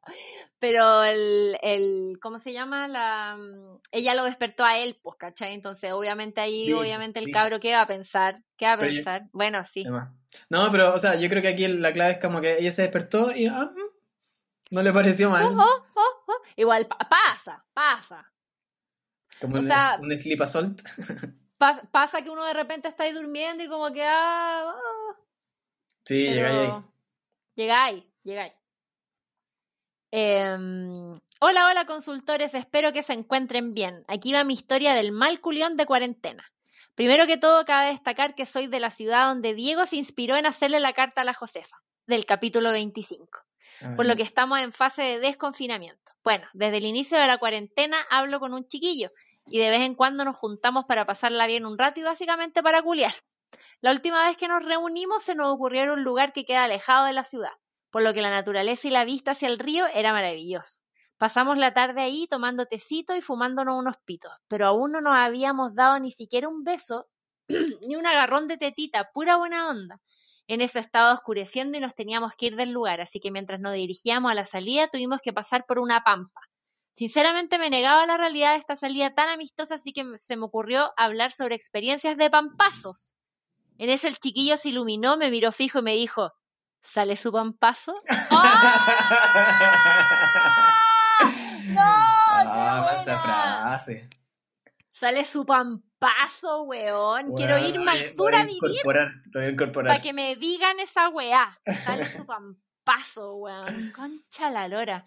Pero el, el, ¿cómo se llama? La, mm, ella lo despertó a él, pues, ¿cachai? Entonces, obviamente ahí, obviamente el cabro, ¿qué va a pensar? ¿Qué va a Pero yo- pensar? Bueno, sí. No, pero, o sea, yo creo que aquí la clave es como que ella se despertó y ah, mm, no le pareció mal. Oh, oh, oh, oh. Igual pa- pasa, pasa. Como o un, sea- un sleep assault. [LAUGHS] Pas- Pasa que uno de repente está ahí durmiendo y como que, ah, ah, Sí, llega ahí. llegáis, llegáis. Em, hola, hola consultores, espero que se encuentren bien. Aquí va mi historia del mal culión de cuarentena. Primero que todo, cabe destacar que soy de la ciudad donde Diego se inspiró en hacerle la carta a la Josefa, del capítulo 25, Ah, por lo que estamos en fase de desconfinamiento. Bueno, desde el inicio de la cuarentena hablo con un chiquillo y de vez en cuando nos juntamos para pasarla bien un rato y básicamente para culiar. La última vez que nos reunimos se nos ocurrió en un lugar que queda alejado de la ciudad, por lo que la naturaleza y la vista hacia el río era maravilloso. Pasamos la tarde ahí tomando tecito y fumándonos unos pitos, pero aún no nos habíamos dado ni siquiera un beso [CLEARS THROAT] ni un agarrón de tetita, pura buena onda. En eso estaba oscureciendo y nos teníamos que ir del lugar, así que mientras nos dirigíamos a la salida tuvimos que pasar por una pampa. Sinceramente me negaba la realidad de esta salida tan amistosa, así que se me ocurrió hablar sobre experiencias de pampazos. En ese el chiquillo se iluminó, me miró fijo y me dijo, ¿sale su pampazo? [LAUGHS] ¡No! Ah, ¡Qué esa buena! frase. Sale su pampazo, weón. Quiero Bueno, irme lo al voy- sur a vivir Incorporar, lo voy a incorporar. para que me digan esa weá. Sale su [LAUGHS] pampazo, weón. Concha la lora.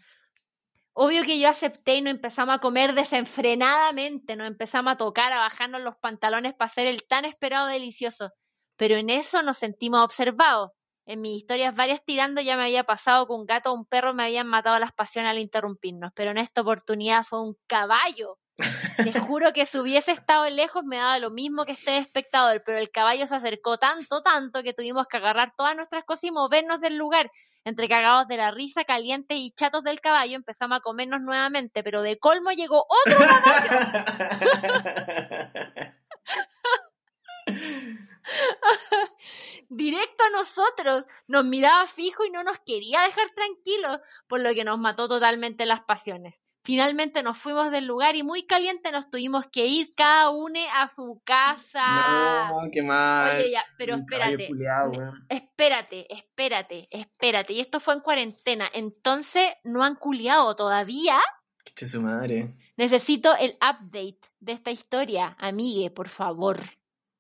Obvio que yo acepté y nos empezamos a comer desenfrenadamente, nos empezamos a tocar, a bajarnos los pantalones para hacer el tan esperado delicioso. Pero en eso nos sentimos observados. En mis historias varias tirando ya me había pasado que un gato o un perro me habían matado las pasiones al interrumpirnos, pero en esta oportunidad fue un caballo. Te juro que si hubiese estado lejos me daba lo mismo que este espectador, pero el caballo se acercó tanto, tanto que tuvimos que agarrar todas nuestras cosas y movernos del lugar. Entre cagados de la risa, calientes y chatos del caballo, empezamos a comernos nuevamente, pero de colmo llegó otro caballo. [LAUGHS] Directo a nosotros, nos miraba fijo y no nos quería dejar tranquilos, por lo que nos mató totalmente las pasiones. Finalmente nos fuimos del lugar y muy caliente nos tuvimos que ir cada uno a su casa. No, qué mal. Oye, ya, pero espérate. weón. Espérate, espérate, espérate. Y esto fue en cuarentena. Entonces, ¿no han culiado todavía? Qué su madre. Necesito el update de esta historia, amigue, por favor.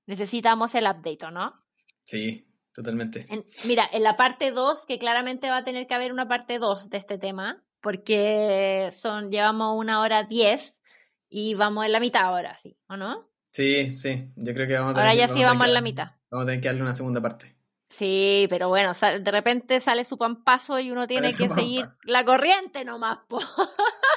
Necesitamos el update, ¿o no? Sí, totalmente. En- mira, en la parte 2, que claramente va a tener que haber una parte 2 de este tema, porque son, llevamos una hora diez y vamos en la mitad ahora, ¿sí? ¿O no? Sí, sí. Yo creo que vamos a tener Ahora que- ya a sí vamos que en la mitad. Vamos a tener que darle una segunda parte. Sí, pero bueno, de repente sale su pampazo y uno tiene que seguir la corriente nomás, po. [LAUGHS]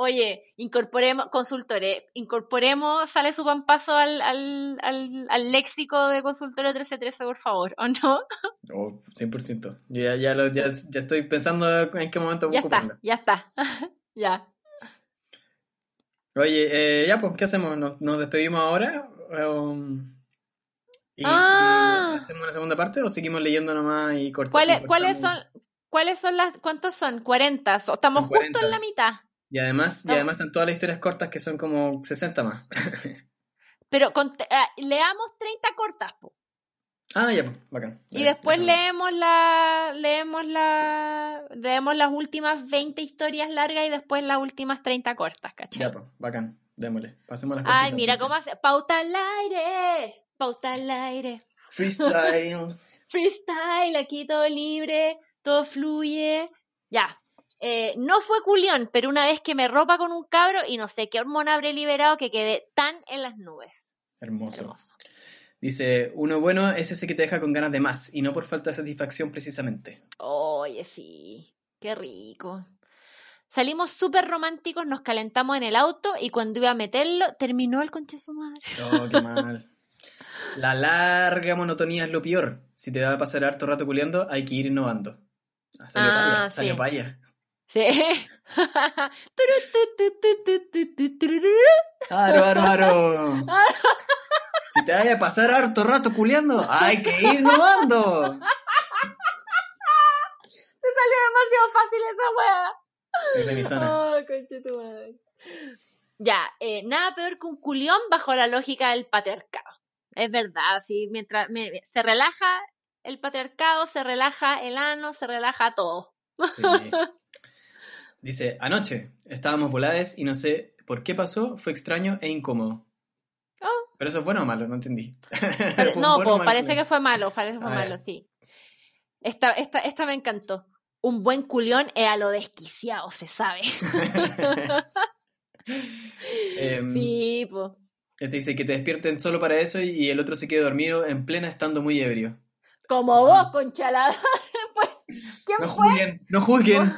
Oye, incorporemos, consultores, incorporemos, sale su pampazo al, al, al, al léxico de consultorio 1313, por favor, ¿o no? [LAUGHS] Oh, 100%. Yo ya, ya, lo- ya, ya estoy pensando en qué momento Ya está, ya está. [LAUGHS] ya. Oye, eh, ya, pues, ¿qué hacemos? ¿Nos, nos despedimos ahora? Um, y, Ah. y hacemos una segunda parte o seguimos leyendo nomás y cortamos? ¿Cuáles, ¿Cuáles son, cuáles son las, cuántos son? 40. So- Estamos justo 40. en la mitad. Y además, y además están todas las historias cortas que son como 60 más. [LAUGHS] Pero con- ah, leamos 30 cortas, po. ah, ya, bacán. Y Ya, después leemos la, leemos la, leemos las últimas 20 historias largas y después las últimas 30 cortas, ¿cachai? Ya, pues, bacán. Démosle. Pasemos las Ay, mira cómo hace. Pauta al aire. Pauta al aire. Freestyle. [LAUGHS] Freestyle, aquí todo libre, todo fluye. Ya. Eh, no fue culión, pero una vez que me ropa con un cabro y no sé qué hormona habré liberado que quedé tan en las nubes. Hermoso. Hermoso. Dice, uno bueno es ese que te deja con ganas de más y no por falta de satisfacción precisamente. Oye, sí, qué rico. Salimos súper románticos, nos calentamos en el auto y cuando iba a meterlo, terminó el conche su madre. [LAUGHS] Oh, qué mal. La larga monotonía es lo peor. Si te va a pasar harto rato culeando, hay que ir innovando. Ah, salió Ah, paya, salió sí. paya. Sí. ¡Aro, aro, aro! Si te vaya a pasar harto rato culeando, hay que ir innovando. Me salió demasiado fácil esa wea. Es de mi zona. Oh, conche tu madre. Ya, eh, nada peor que un culión bajo la lógica del patriarcado. Es verdad, sí, mientras me- se relaja el patriarcado, se relaja el ano, se relaja todo. Sí. Dice, anoche estábamos volades y no sé por qué pasó, fue extraño e incómodo. Oh. Pero eso es bueno o malo, no entendí. [LAUGHS] Pare- ¿Fue un no, bueno po, parece que fue malo, parece que fue Ah, malo, sí. Esta, esta, esta me encantó. Un buen culión es a lo desquiciado, se sabe. [LAUGHS] Em, sí, po. Este dice que te despierten solo para eso y el otro se quede dormido en plena estando muy ebrio. Como vos, conchalada. [LAUGHS] ¿Quién No fue? juzguen, no juzguen.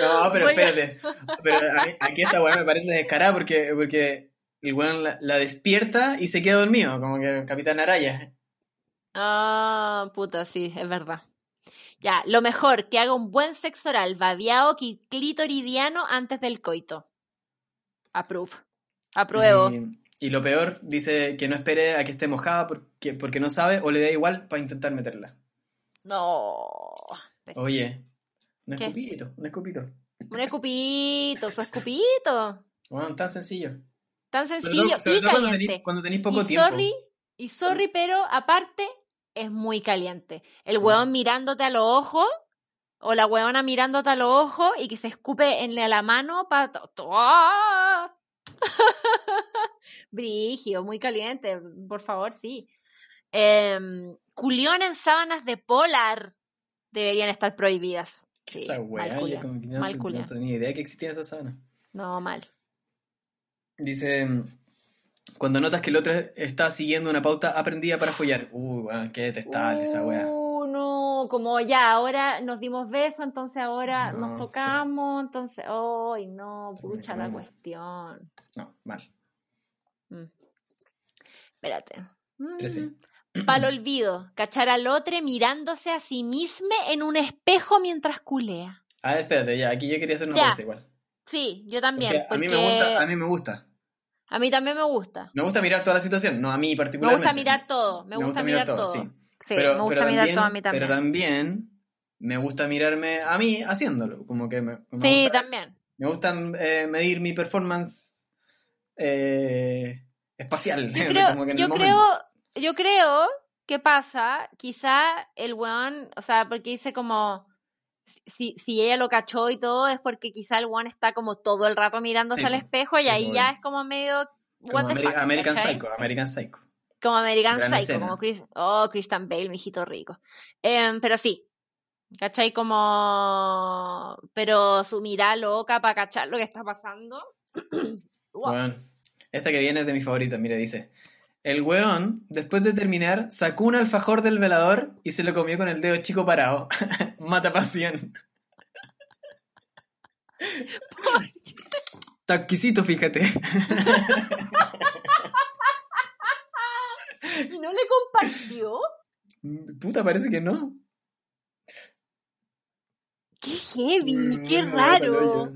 No, pero espérate. Pero a mí- aquí esta weá me parece descarada porque, porque el weón la, la despierta y se queda dormido, como que Capitán Araya. Ah, puta, sí, es verdad. Ya, lo mejor, que haga un buen sexo oral, babiado, clitoridiano antes del coito. Approve. Apruebo. Y, y lo peor, dice que no espere a que esté mojada porque, porque no sabe o le da igual para intentar meterla. No. Oye, un ¿Qué? escupito, un escupito. Un escupito, fue escupito. Bueno, tan sencillo. Tan sencillo todo, y caliente. tenés, cuando tenés poco y tiempo. sorry, y sorry, pero aparte es muy caliente. El hueón mirándote a los ojos, o la hueona mirándote a los ojos y que se escupe en la mano para... [LAUGHS] Brigio, muy caliente, por favor, sí. Em, culión en sábanas de polar. deberían estar prohibidas. Sí, Esa weá, mal yo como que no, mal no culiao. tenía idea que existían esas sábanas. No, mal. Dice, cuando notas que el otro está siguiendo una pauta aprendida para follar. Uh, weón, qué detestable esa weá. Uh, no, como ya, ahora nos dimos beso, entonces ahora No, nos sí. tocamos, entonces, ¡ay, no! Pucha la no. cuestión. No, mal. Mm. Espérate. Trece. Para el olvido, cachar al otro mirándose a sí mismo en un espejo mientras culea. A ver, espérate, ya, aquí yo quería hacer una pausa igual. Sí, yo también. Porque a mí me gusta, a mí me gusta. a mí también me gusta. Me gusta mirar toda la situación, no a mí Me particularmente. gusta mirar todo, me, gusta, mirar, todo. sí. Sí, Pero- me gusta pero mirar también- todo a mí también. Pero también me gusta mirarme a mí haciéndolo. Como que me, me sí, gusta, también. me gusta eh, medir mi performance eh, espacial. Yo [LAUGHS] creo, como que en yo el creo. Yo creo que pasa, quizá el weón, o sea, porque dice como, si, si ella lo cachó y todo, es porque quizá el weón está como todo el rato mirándose Sí, al espejo y Sí, ahí ya es como medio, Como Ameri- fuck, American ¿cachai? Psycho, American Psycho. Como American Gran Psycho, escena. como Chris, oh, Christian Bale, mijito rico. Em, pero sí, ¿cachai? Como, pero su mirada loca para cachar lo que está pasando. [CLEARS THROAT] Wow. Bueno, esta que viene es de mis favoritas, mira, dice. El weón, después de terminar, sacó un alfajor del velador y se lo comió con el dedo chico parado. [LAUGHS] Mata pasión. Está exquisito, fíjate. [LAUGHS] ¿Y no le compartió? Puta, parece que no. ¡Qué heavy! Mm, ¡Qué raro!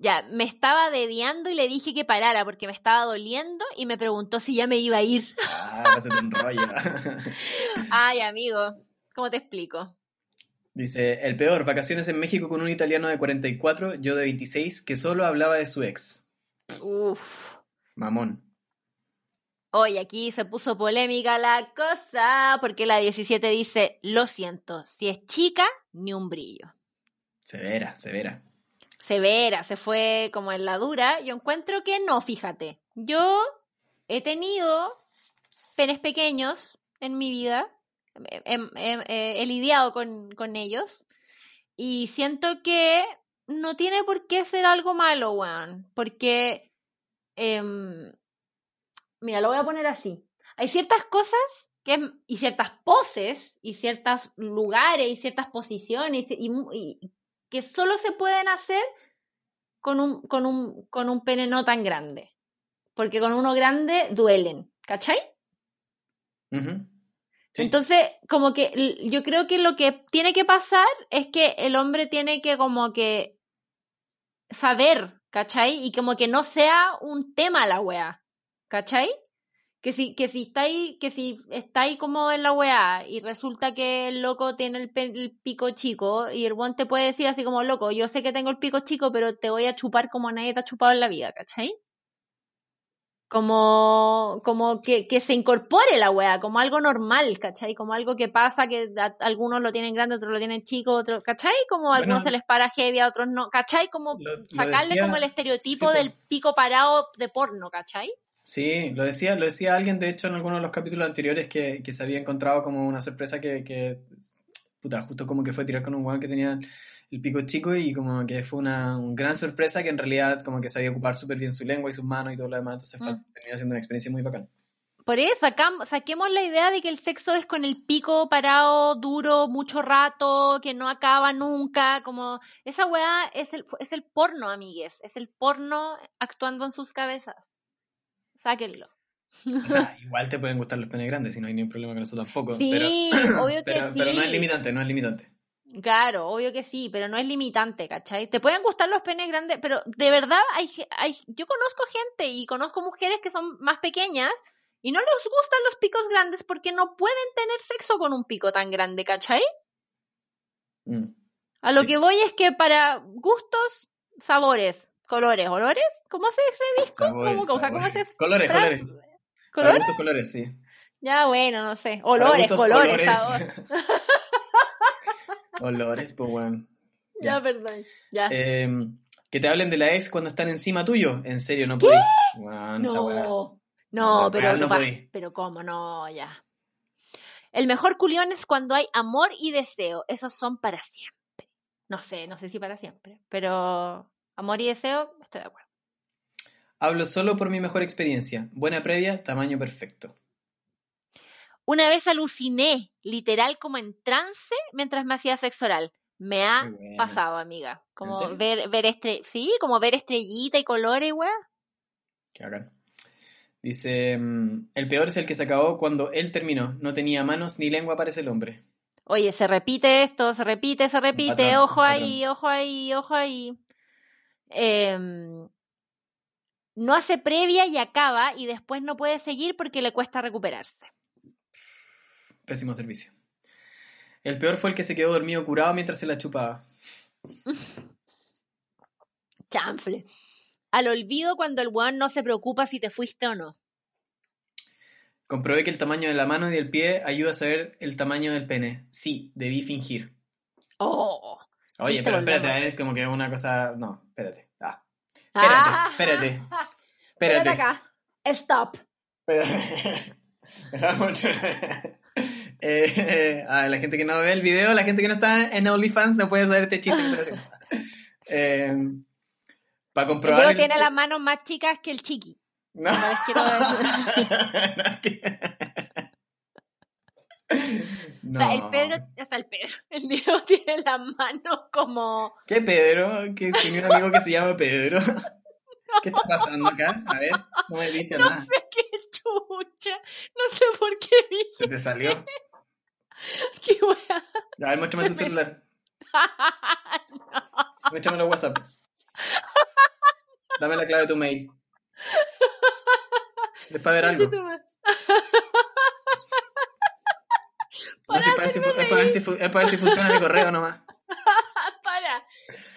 Ya, me estaba dediando y le dije que parara porque me estaba doliendo y me preguntó si ya me iba a ir. [LAUGHS] Ah, pásate un rollo. [LAUGHS] Ay, amigo, ¿cómo te explico? Dice, el peor, vacaciones en México con un italiano de 44, yo de 26, que solo hablaba de su ex. Uf. Mamón. Hoy aquí se puso polémica la cosa porque la 17 dice, lo siento, si es chica, ni un brillo. Severa, severa. Severa, se fue como en la dura. Yo encuentro que no, fíjate. Yo he tenido penes pequeños en mi vida. He, he- he- he lidiado con, ellos. Y siento que no tiene por qué ser algo malo, weón. Porque, em, mira, lo voy a poner así. Hay ciertas cosas y ciertas poses, y ciertos lugares, y ciertas posiciones, y- que solo se pueden hacer con un, con un, con un pene no tan grande. Porque con uno grande duelen, ¿cachai? Sí. Entonces, como que yo creo que lo que tiene que pasar es que el hombre tiene que como que saber, ¿cachai? Y como que no sea un tema la wea, ¿cachai? Que si, que si estáis, que si estáis como en la weá y resulta que el loco tiene el, el pico chico y el buen te puede decir así como, loco, yo sé que tengo el pico chico, pero te voy a chupar como nadie te ha chupado en la vida, ¿cachai? Como, como que, que se incorpore la weá, como algo normal, ¿cachai? Como algo que pasa, que a- algunos lo tienen grande, otros lo tienen chico, otros, ¿cachai? Como a Bueno, algunos se les para heavy, a otros no, ¿cachai? Como Lo- lo sacarle decía- como el estereotipo sí, del pico parado de porno, ¿cachai? Sí, lo decía, lo decía alguien, de hecho, en algunos de los capítulos anteriores que, que se había encontrado como una sorpresa que, que puta, justo como que fue tirar con un weón que tenía el pico chico y como que fue una, una gran sorpresa que en realidad como que sabía ocupar súper bien su lengua y sus manos y todo lo demás, entonces fue- Mm. terminó siendo una experiencia muy bacana. Por eso, saquemos la idea de que el sexo es con el pico parado, duro, mucho rato, que no acaba nunca, como esa weá es el, es el porno, amigues, es el porno actuando en sus cabezas. Sáquenlo. O sea, [LAUGHS] igual te pueden gustar los penes grandes, si no hay ningún problema con eso tampoco, Sí, pero, obvio que [COUGHS] pero, sí. pero no es limitante, no es limitante. Claro, obvio que sí, pero no es limitante, ¿cachai? Te pueden gustar los penes grandes, pero de verdad hay, hay, yo conozco gente y conozco mujeres que son más pequeñas y no les gustan los picos grandes porque no pueden tener sexo con un pico tan grande, ¿cachai? Mm. A lo Sí. que voy es que para gustos, sabores, colores, olores, ¿cómo se dice disco? ¿Cómo, o sea, ¿cómo se [LAUGHS] Colores, fra- colores. Para ¿Colores? colores, sí. Ya, bueno, no sé. Olores, gustos, colores, olores. sabor. [LAUGHS] olores, pues bueno. [LAUGHS] Ya, perdón. Ya. Eh, que te hablen de la ex cuando están encima tuyo. En serio, no podí. No, No, no, pero, no pero cómo, no, ya. El mejor culión es cuando hay amor y deseo. Esos son para siempre. No sé, no sé si para siempre, pero amor y deseo, estoy de acuerdo. Hablo solo por mi mejor experiencia. Buena previa, tamaño perfecto. Una vez aluciné, literal como en trance, mientras me hacía sexo oral. Me ha pasado, amiga. Como ver, ver estre sí, como ver estrellita y colores, weá. Qué bacán. Dice, mm, el peor es el que se acabó cuando él terminó. No tenía manos ni lengua para ese hombre. Oye, se repite esto, se repite, se repite, patrón, ojo ahí, ojo ahí, ojo ahí. Em, no hace previa y acaba y después no puede seguir porque le cuesta recuperarse. Pésimo servicio. El peor fue el que se quedó dormido curado mientras se la chupaba. [LAUGHS] Chanfle. Al olvido cuando el weón no se preocupa si te fuiste o no. Comprobé que el tamaño de la mano y del pie ayuda a saber el tamaño del pene. Sí, debí fingir. Oh. Oye, pero espérate, es como que una cosa... No, espérate. Ah, Espérate, Ah. espérate. Espérate espérate. acá. Stop. Espérate. [LAUGHS] Dejamos- [LAUGHS] Eh, a la gente que no ve el video, la gente que no está en OnlyFans no puede saber este chiste. [LAUGHS] Eh, para comprobar... Diego el- tiene las manos más chicas que el chiqui. No. Una vez quiero No, [LAUGHS] O sea, el No. Pedro, o sea, el Pedro, [LAUGHS] el Diego tiene las manos como... ¿Qué Pedro? Que tenía un amigo que se llama Pedro. [LAUGHS] ¿Qué está pasando acá? A ver, no me viste No nada. sé qué chucha. No sé por qué dije Se te salió. que wea. A ver, muéstrame tu me- celular. Muéstrame los WhatsApp. Dame la clave de tu mail. Es para ver algo. No, si es, para ver si, para ver si para si funciona mi correo nomás. [LAUGHS] para,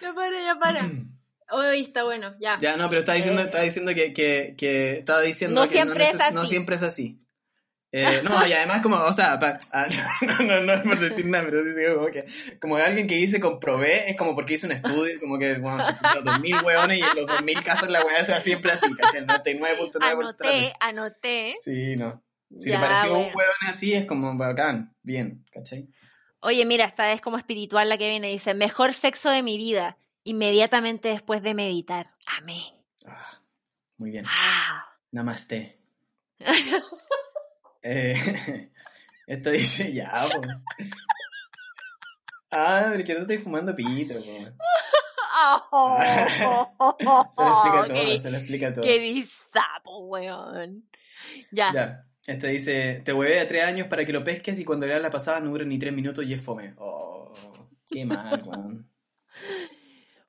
ya para, ya para. [CLEARS THROAT] Hoy está bueno, ya. Ya, no, pero estaba diciendo, Eh. estaba diciendo que, que, que estaba diciendo No que siempre es neces- no así. siempre es así. [LAUGHS] Eh, no, y además como, o sea, pa- ah, [LAUGHS] no, no, no es por decir nada, pero dice como que, como alguien que dice comprobé, es como porque hizo un estudio, como que, bueno, se los 2000 hueones y en los 2000 casos la hueá sea siempre así, ¿cachai? El 99.9% de las Anoté, anoté. Sí, no. Si Ya, te pareció un hueón así, es como bacán, bien, ¿cachai? Oye, mira, esta es como espiritual la que viene. Dice, mejor sexo de mi vida. Inmediatamente después de meditar. Amén. Ah, muy bien. Ah. Namaste. [LAUGHS] Eh, [LAUGHS] esto dice ya, po. Ah, pero que no estoy fumando pito. Oh, [LAUGHS] Se lo explica todo, se lo explica todo. Qué disapo, weón. Ya. Ya. Este dice, te huevé a tres años para que lo pesques y cuando le das la pasada no dura ni tres minutos y es fome. Oh, qué mal, [LAUGHS] weón.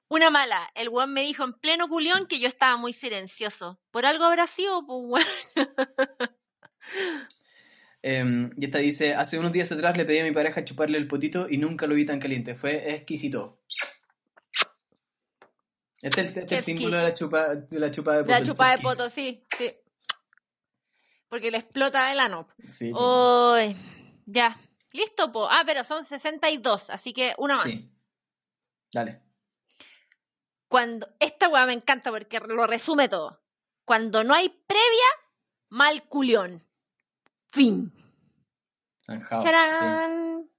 Una mala. El weón me dijo en pleno culión que yo estaba muy silencioso. Por algo habrá sido, pues [LAUGHS] y esta dice, hace unos días atrás le pedí a mi pareja chuparle el potito y nunca lo vi tan caliente. Fue exquisito. Este es el, este el símbolo de la chupa de la chupa de poto. La el chupada de poto, sí, sí. Porque le explota el ano. Sí, ya. Listo, po. Ah, pero son 62, así que una más. sí. Dale. Cuando esta weá me encanta porque lo resume todo. Cuando no hay previa, mal culión. Fin. Zanjao, sí.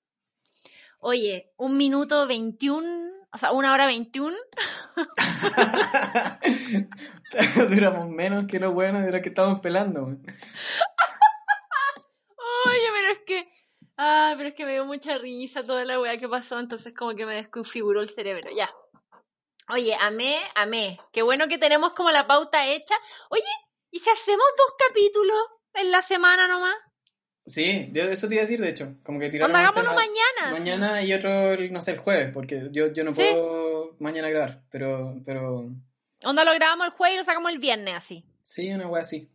Oye, un minuto 21, o sea, una hora 21. [LAUGHS] Duramos menos que lo bueno de lo que estamos pelando. Oye, pero es que. Ah, pero es que me dio mucha risa toda la weá que pasó, entonces como que me desconfiguró el cerebro. Ya. Oye, amé, amé. Qué bueno que tenemos como la pauta hecha. Oye, ¿y si hacemos dos capítulos en la semana nomás? Sí, yo eso te iba a decir, de hecho. Como que tiramos Onda, hagámoslo ma- mañana. mañana y otro, no sé, el jueves, porque yo, yo no Sí. puedo mañana grabar, pero, pero Onda, lo grabamos el jueves y lo sacamos el viernes así. sí, una wea así.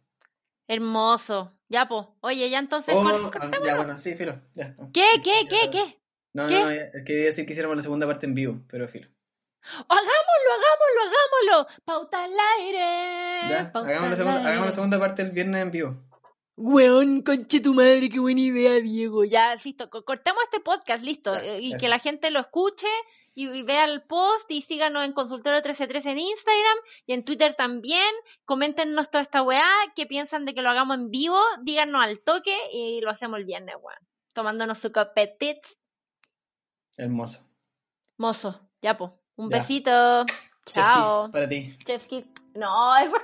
Hermoso. Ya, po. Oye, ya entonces. Oh, cor- ah, ya, bueno, sí, filo. Ya, no. ¿Qué, qué, qué, qué? No, ¿Qué? no, no, es que decir que hiciéramos la segunda parte en vivo, pero filo. Hagámoslo, hagámoslo, hagámoslo. Pauta al aire. Ya, pauta hagamos la, al segunda, aire. hagamos la segunda parte el viernes en vivo. Weón, conche tu madre, qué buena idea, Diego. Ya, listo, co- cortemos este podcast, listo. Ya, eh, y que la gente lo escuche y, y vea el post y síganos en Consultorio 1313 en Instagram y en Twitter también. Coméntenos toda esta weá, qué piensan de que lo hagamos en vivo, díganos al toque y lo hacemos el viernes, weón. tomándonos su copetit. Hermoso. Mozo, ya po. Un Ya. besito. Chef Chao. kiss para ti. Chef kiss. No, es para...